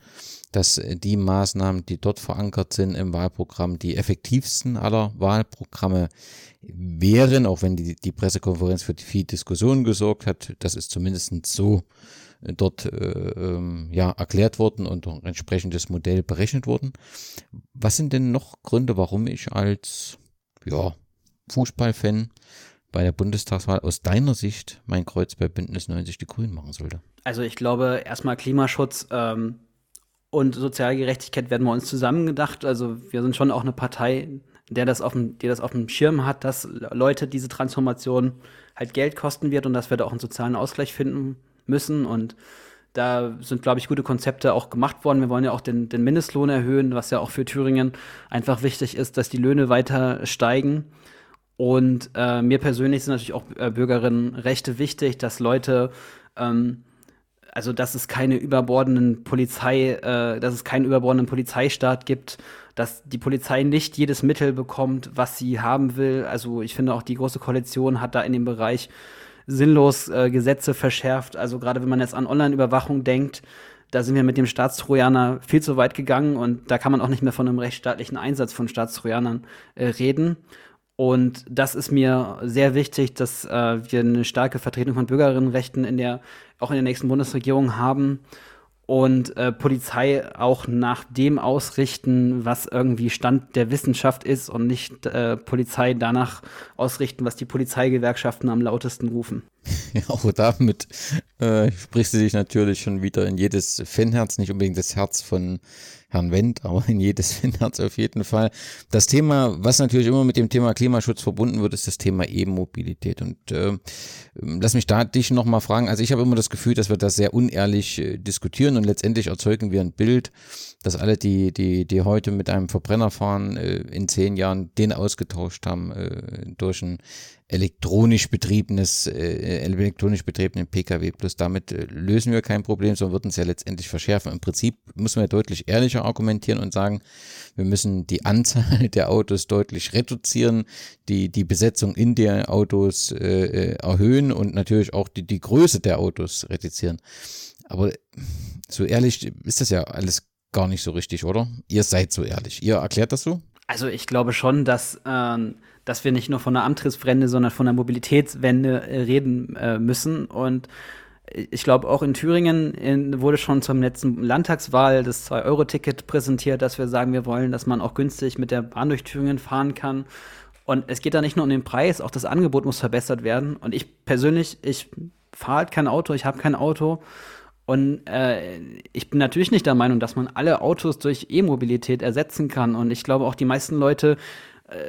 dass die Maßnahmen, die dort verankert sind im Wahlprogramm, die effektivsten aller Wahlprogramme wären, auch wenn die, die Pressekonferenz für viel Diskussion gesorgt hat. Das ist zumindest so äh, dort äh, ähm, ja erklärt worden und ein entsprechendes Modell berechnet worden. Was sind denn noch Gründe, warum ich als ja, Fußballfan bei der Bundestagswahl aus deiner Sicht mein Kreuz bei Bündnis 90 Die Grünen machen sollte? Also ich glaube, erstmal Klimaschutz ähm, und soziale Gerechtigkeit werden wir uns zusammen gedacht. Also wir sind schon auch eine Partei, der das auf dem, die das auf dem Schirm hat, dass Leute diese Transformation halt Geld kosten wird und dass wir da auch einen sozialen Ausgleich finden müssen. Und da sind, glaube ich, gute Konzepte auch gemacht worden. Wir wollen ja auch den, den Mindestlohn erhöhen, was ja auch für Thüringen einfach wichtig ist, dass die Löhne weiter steigen. Und äh, mir persönlich sind natürlich auch äh, Bürgerinnenrechte wichtig, dass Leute, ähm, also dass es keine überbordenden Polizei, äh, dass es keinen überbordenden Polizeistaat gibt, dass die Polizei nicht jedes Mittel bekommt, was sie haben will. Also ich finde auch die große Koalition hat da in dem Bereich sinnlos äh, Gesetze verschärft. Also gerade wenn man jetzt an Online-Überwachung denkt, da sind wir mit dem Staatstrojaner viel zu weit gegangen und da kann man auch nicht mehr von einem rechtsstaatlichen Einsatz von Staatstrojanern äh, reden. Und das ist mir sehr wichtig, dass äh, wir eine starke Vertretung von Bürgerinnenrechten in der, auch in der nächsten Bundesregierung haben und äh, Polizei auch nach dem ausrichten, was irgendwie Stand der Wissenschaft ist und nicht äh, Polizei danach ausrichten, was die Polizeigewerkschaften am lautesten rufen. [laughs] Ja, auch damit äh, sprichst du dich natürlich schon wieder in jedes Fanherz, nicht unbedingt das Herz von Herrn Wendt, aber in jedes [laughs] Herz auf jeden Fall. Das Thema, was natürlich immer mit dem Thema Klimaschutz verbunden wird, ist das Thema E-Mobilität. Und äh, lass mich da dich nochmal fragen. Also ich habe immer das Gefühl, dass wir das sehr unehrlich äh, diskutieren und letztendlich erzeugen wir ein Bild, dass alle, die, die, die heute mit einem Verbrenner fahren, äh, in zehn Jahren den ausgetauscht haben äh, durch ein elektronisch betriebenes, äh, elektronisch betriebenen Pkw. Plus damit äh, lösen wir kein Problem, sondern würden es ja letztendlich verschärfen. Im Prinzip müssen wir deutlich ehrlicher argumentieren und sagen, wir müssen die Anzahl [laughs] der Autos deutlich reduzieren, die, die Besetzung in der Autos äh, äh erhöhen und natürlich auch die, die Größe der Autos reduzieren. Aber so ehrlich ist das ja alles gar nicht so richtig, oder? Ihr seid so ehrlich. Ihr erklärt das so? Also ich glaube schon, dass, ähm, dass wir nicht nur von einer Amtriswende, sondern von einer Mobilitätswende äh, reden äh, müssen. Und ich glaube, auch in Thüringen in, wurde schon zum letzten Landtagswahl das 2-Euro-Ticket präsentiert, dass wir sagen, wir wollen, dass man auch günstig mit der Bahn durch Thüringen fahren kann. Und es geht da nicht nur um den Preis, auch das Angebot muss verbessert werden. Und ich persönlich, ich fahre halt kein Auto, ich habe kein Auto. Und äh, ich bin natürlich nicht der Meinung, dass man alle Autos durch E-Mobilität ersetzen kann. Und ich glaube auch die meisten Leute,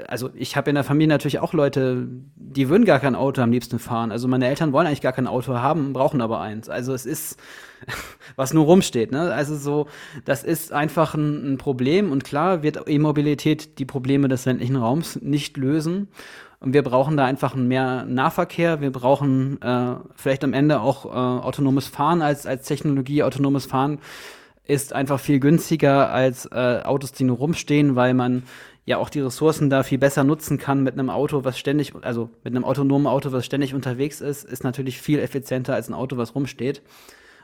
also ich habe in der Familie natürlich auch Leute, die würden gar kein Auto am liebsten fahren. Also meine Eltern wollen eigentlich gar kein Auto haben, brauchen aber eins. Also es ist, [laughs] was nur rumsteht. Ne? Also so, das ist einfach ein, ein Problem. Und klar wird E-Mobilität die Probleme des ländlichen Raums nicht lösen. Und wir brauchen da einfach mehr Nahverkehr. Wir brauchen äh, vielleicht am Ende auch äh, autonomes Fahren als, als Technologie. Autonomes Fahren ist einfach viel günstiger als äh, Autos, die nur rumstehen, weil man ja auch die Ressourcen da viel besser nutzen kann mit einem Auto, was ständig, also mit einem autonomen Auto, was ständig unterwegs ist, ist natürlich viel effizienter als ein Auto, was rumsteht.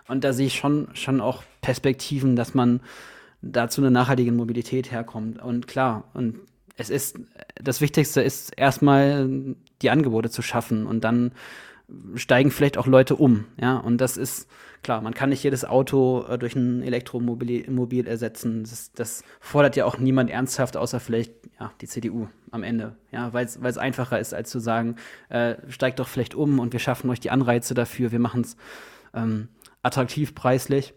Und da sehe ich schon, schon auch Perspektiven, dass man da zu einer nachhaltigen Mobilität herkommt. Und klar, und es ist, das Wichtigste ist erstmal die Angebote zu schaffen und dann steigen vielleicht auch Leute um. Ja, und das ist klar, man kann nicht jedes Auto äh, durch ein Elektromobil ersetzen. Das, das, fordert ja auch niemand ernsthaft, außer vielleicht ja, die CDU am Ende. Ja, weil es einfacher ist, als zu sagen, äh, steigt doch vielleicht um und wir schaffen euch die Anreize dafür, wir machen es ähm, attraktiv preislich.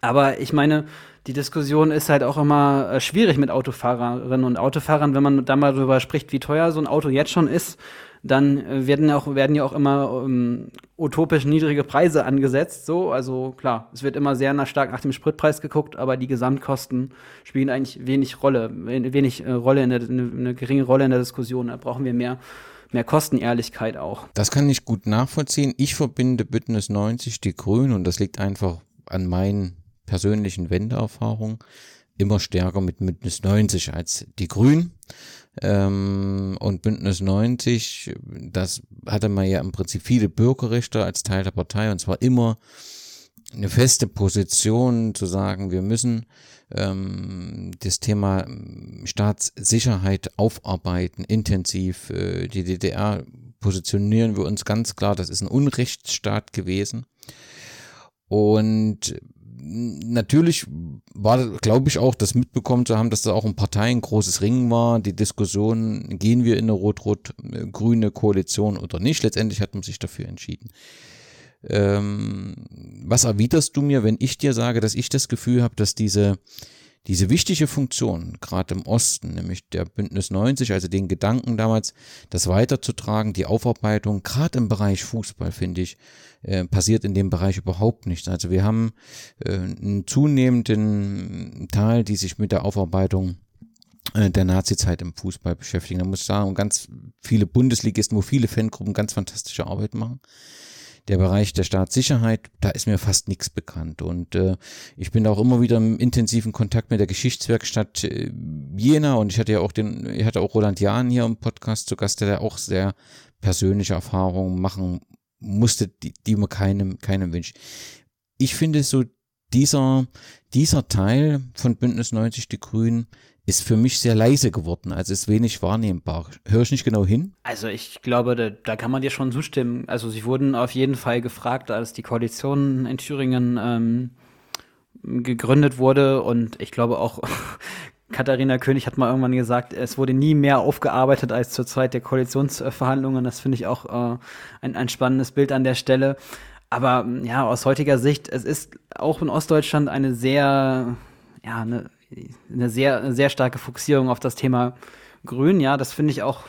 Aber ich meine, die Diskussion ist halt auch immer äh, schwierig mit Autofahrerinnen und Autofahrern, wenn man da mal darüber spricht, wie teuer so ein Auto jetzt schon ist dann äh, werden, auch, werden ja auch immer ähm, utopisch niedrige Preise angesetzt. So, also klar, es wird immer sehr stark nach dem Spritpreis geguckt, aber die Gesamtkosten spielen eigentlich wenig Rolle, wenig äh, Rolle in der, eine, eine geringe Rolle in der Diskussion. Da brauchen wir mehr mehr Kostenehrlichkeit auch. Das kann ich gut nachvollziehen. Ich verbinde Bündnis 90, die Grünen, und das liegt einfach an meinen persönlichen Wendeerfahrungen, immer stärker mit Bündnis 90 als die Grünen. Ähm, und Bündnis 90, das hatte man ja im Prinzip viele Bürgerrechte als Teil der Partei und zwar immer eine feste Position zu sagen, wir müssen ähm, das Thema Staatssicherheit aufarbeiten, intensiv. Äh, die DDR positionieren wir uns ganz klar, das ist ein Unrechtsstaat gewesen. Und natürlich war, glaube ich, auch das mitbekommen zu haben, dass da auch in Parteien großes Ringen war. Die Diskussion, gehen wir in eine rot-rot-grüne Koalition oder nicht? Letztendlich hat man sich dafür entschieden. Ähm, was erwiderst du mir, wenn ich dir sage, dass ich das Gefühl habe, dass diese diese wichtige Funktion, gerade im Osten, nämlich der Bündnis 90, also den Gedanken damals, das weiterzutragen, die Aufarbeitung, gerade im Bereich Fußball, finde ich, äh, passiert in dem Bereich überhaupt nichts. Also wir haben äh, einen zunehmenden Teil, die sich mit der Aufarbeitung äh, der Nazi-Zeit im Fußball beschäftigen. Da muss ich sagen, ganz viele Bundesligisten, wo viele Fangruppen ganz fantastische Arbeit machen der Bereich der Staatssicherheit, da ist mir fast nichts bekannt. Und äh, ich bin auch immer wieder im intensiven Kontakt mit der Geschichtswerkstatt äh, Jena und ich hatte ja auch den, ich hatte auch Roland Jahn hier im Podcast zu Gast, der auch sehr persönliche Erfahrungen machen musste, die, die man keinem, keinem wünscht. Ich finde so dieser, dieser Teil von Bündnis 90 Die Grünen ist für mich sehr leise geworden, also ist wenig wahrnehmbar. Hör ich nicht genau hin? Also ich glaube, da, da, kann man dir schon zustimmen. Also sie wurden auf jeden Fall gefragt, als die Koalition in Thüringen ähm, gegründet wurde und ich glaube auch [laughs] Katharina König hat mal irgendwann gesagt, es wurde nie mehr aufgearbeitet als zur Zeit der Koalitionsverhandlungen. Das finde ich auch äh, ein, ein spannendes Bild an der Stelle. Aber ja, aus heutiger Sicht, es ist auch in Ostdeutschland eine sehr, ja, eine eine sehr, sehr starke Fokussierung auf das Thema Grün. Ja, das finde ich auch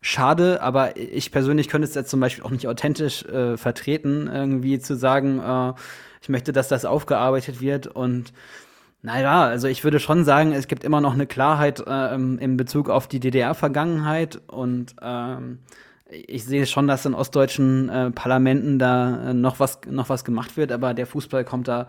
schade, aber ich persönlich könnte es jetzt zum Beispiel auch nicht authentisch äh, vertreten, irgendwie zu sagen, äh, ich möchte, dass das aufgearbeitet wird und naja, also ich würde schon sagen, es gibt immer noch eine Klarheit äh, in Bezug auf die DDR-Vergangenheit und ähm, ich sehe schon, dass in ostdeutschen äh, Parlamenten da äh, noch was noch was gemacht wird, aber der Fußball kommt da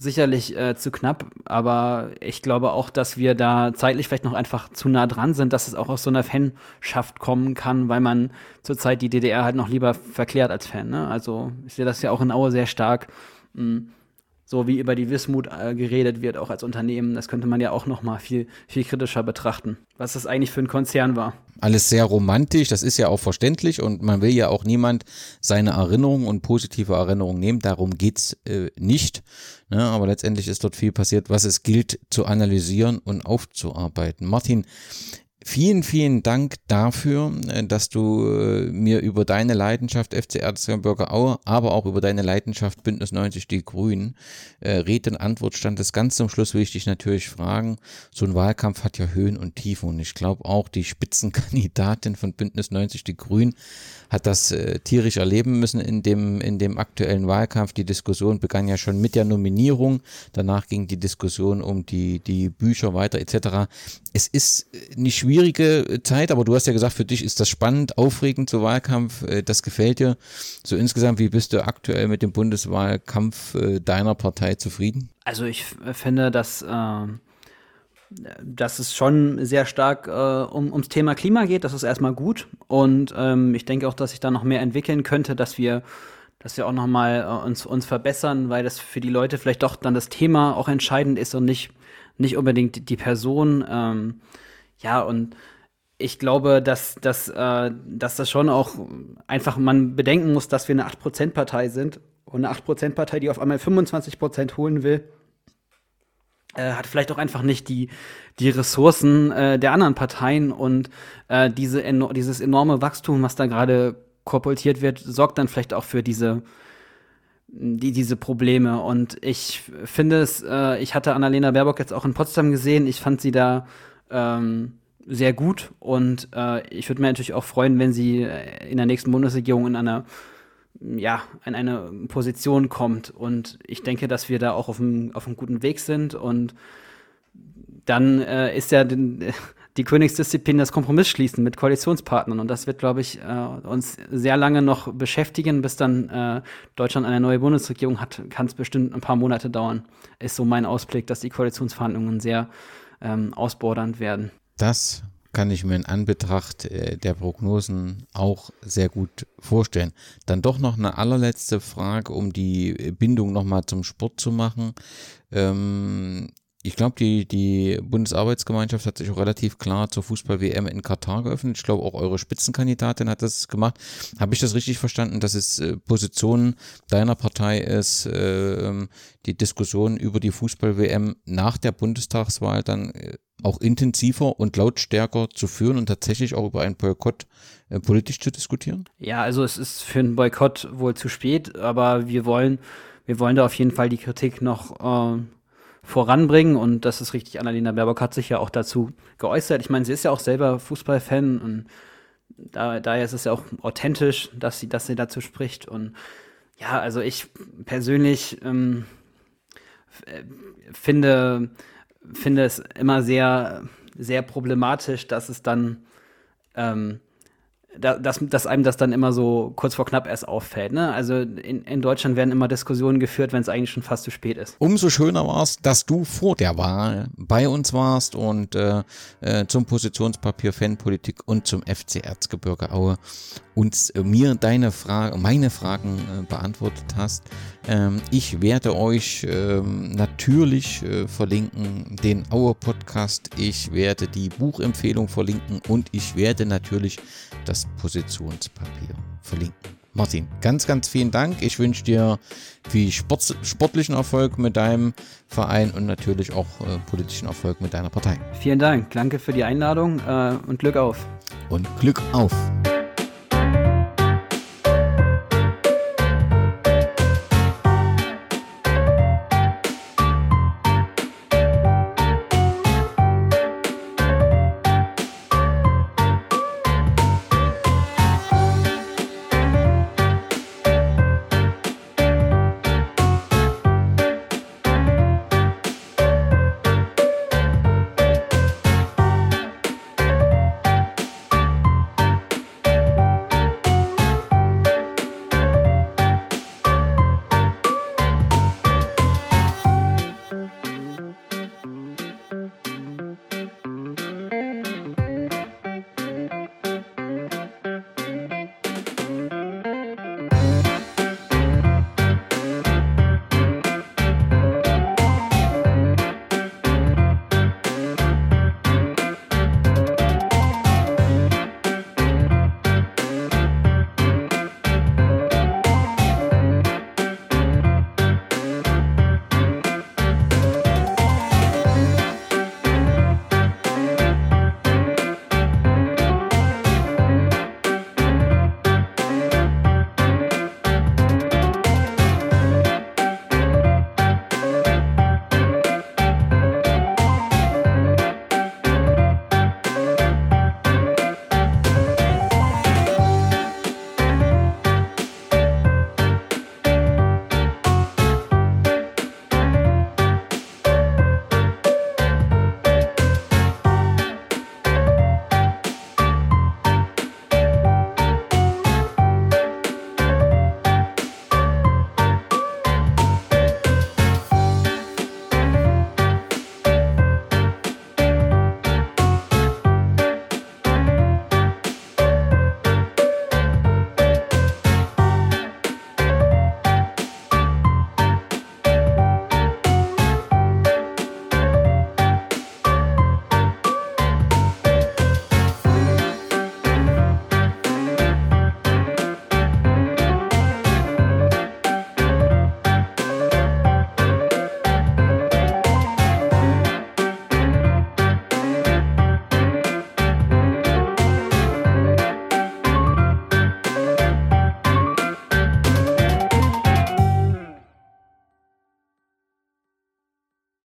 sicherlich äh, zu knapp, aber ich glaube auch, dass wir da zeitlich vielleicht noch einfach zu nah dran sind, dass es auch aus so einer Fanschaft kommen kann, weil man zurzeit die DDR halt noch lieber verklärt als Fan. Ne? Also ich sehe das ja auch in Aue sehr stark. Mh, hm, so wie über die Wismut äh, geredet wird, auch als Unternehmen, das könnte man ja auch noch mal viel, viel kritischer betrachten, was das eigentlich für ein Konzern war. Alles sehr romantisch, das ist ja auch verständlich und man will ja auch niemand seine Erinnerungen und positive Erinnerungen nehmen, darum geht's äh, nicht. Ne? Aber letztendlich ist dort viel passiert, was es gilt zu analysieren und aufzuarbeiten. Martin, Vielen, vielen Dank dafür, äh, dass du äh, mir über deine Leidenschaft FC Erzgebirge Aue, aber auch über deine Leidenschaft Bündnis 90 Die Grünen äh, Rede und Antwort standest. Ganz zum Schluss will ich dich natürlich fragen, so ein Wahlkampf hat ja Höhen und Tiefen und ich glaube auch die Spitzenkandidatin von Bündnis 90 Die Grünen hat das äh, tierisch erleben müssen in dem, in dem aktuellen Wahlkampf. Die Diskussion begann ja schon mit der Nominierung. Danach ging die Diskussion um die, die Bücher weiter etc. Es ist eine schwierige Zeit, aber du hast ja gesagt, für dich ist das spannend, aufregend, so Wahlkampf. Äh, das gefällt dir. So insgesamt, wie bist du aktuell mit dem Bundeswahlkampf äh, deiner Partei zufrieden? Also ich finde, dass äh dass es schon sehr stark äh, um, ums Thema Klima geht. Das ist erstmal gut. Und ähm, ich denke auch, dass sich da noch mehr entwickeln könnte, dass wir, dass wir auch noch mal äh, uns, uns verbessern, weil das für die Leute vielleicht doch dann das Thema auch entscheidend ist und nicht, nicht unbedingt die Person. Ähm, ja, und ich glaube, dass, dass, äh, dass das schon auch einfach man bedenken muss, dass wir eine 8%-Partei sind und eine 8%-Partei, die auf einmal 25% holen will, äh, hat vielleicht auch einfach nicht die, die Ressourcen äh, der anderen Parteien und äh, diese, dieses enorme Wachstum, was da gerade korpultiert wird, sorgt dann vielleicht auch für diese, die, diese Probleme. Und ich finde es, äh, ich hatte Annalena Baerbock jetzt auch in Potsdam gesehen, ich fand sie da ähm, sehr gut und äh, ich würde mir natürlich auch freuen, wenn sie in der nächsten Bundesregierung in einer ja, in eine Position kommt. Und ich denke, dass wir da auch auf einem, auf einem guten Weg sind. Und dann äh, ist ja den, [laughs] die Königsdisziplin das Kompromiss schließen mit Koalitionspartnern. Und das wird, glaube ich, äh, uns sehr lange noch beschäftigen, bis dann äh, Deutschland eine neue Bundesregierung hat. Kann es bestimmt ein paar Monate dauern. Ist so mein Ausblick, dass die Koalitionsverhandlungen sehr ähm, ausbordernd werden. Das kann ich mir in Anbetracht äh, der Prognosen auch sehr gut vorstellen. Dann doch noch eine allerletzte Frage, um die Bindung nochmal zum Sport zu machen. Ähm, ich glaube, die, die Bundesarbeitsgemeinschaft hat sich auch relativ klar zur Fußball-WM in Katar geöffnet. Ich glaube, auch eure Spitzenkandidatin hat das gemacht. Habe ich das richtig verstanden, dass es äh, Position deiner Partei ist, äh, die Diskussion über die Fußball-WM nach der Bundestagswahl dann äh, auch intensiver und lautstärker zu führen und tatsächlich auch über einen Boykott äh, politisch zu diskutieren? Ja, also es ist für einen Boykott wohl zu spät, aber wir wollen, wir wollen da auf jeden Fall die Kritik noch äh, voranbringen. Und das ist richtig, Annalena Baerbock hat sich ja auch dazu geäußert. Ich meine, sie ist ja auch selber Fußballfan und da, daher ist es ja auch authentisch, dass sie, dass sie dazu spricht. Und ja, also ich persönlich ähm, finde, finde es immer sehr, sehr problematisch, dass es dann ähm, dass, dass einem das dann immer so kurz vor knapp erst auffällt. Ne? Also in, in Deutschland werden immer Diskussionen geführt, wenn es eigentlich schon fast zu spät ist. Umso schöner war es, dass du vor der Wahl bei uns warst und äh, äh, zum Positionspapier Fanpolitik und zum FC Erzgebirge Aue uns äh, mir deine Frage, meine Fragen äh, beantwortet hast. Ähm, ich werde euch ähm, natürlich äh, verlinken, den Aue Podcast. Ich werde die Buchempfehlung verlinken und ich werde natürlich das Positionspapier verlinken. Martin, ganz, ganz vielen Dank. Ich wünsche dir viel Sport, sportlichen Erfolg mit deinem Verein und natürlich auch äh, politischen Erfolg mit deiner Partei. Vielen Dank. Danke für die Einladung äh, und Glück auf. Und Glück auf.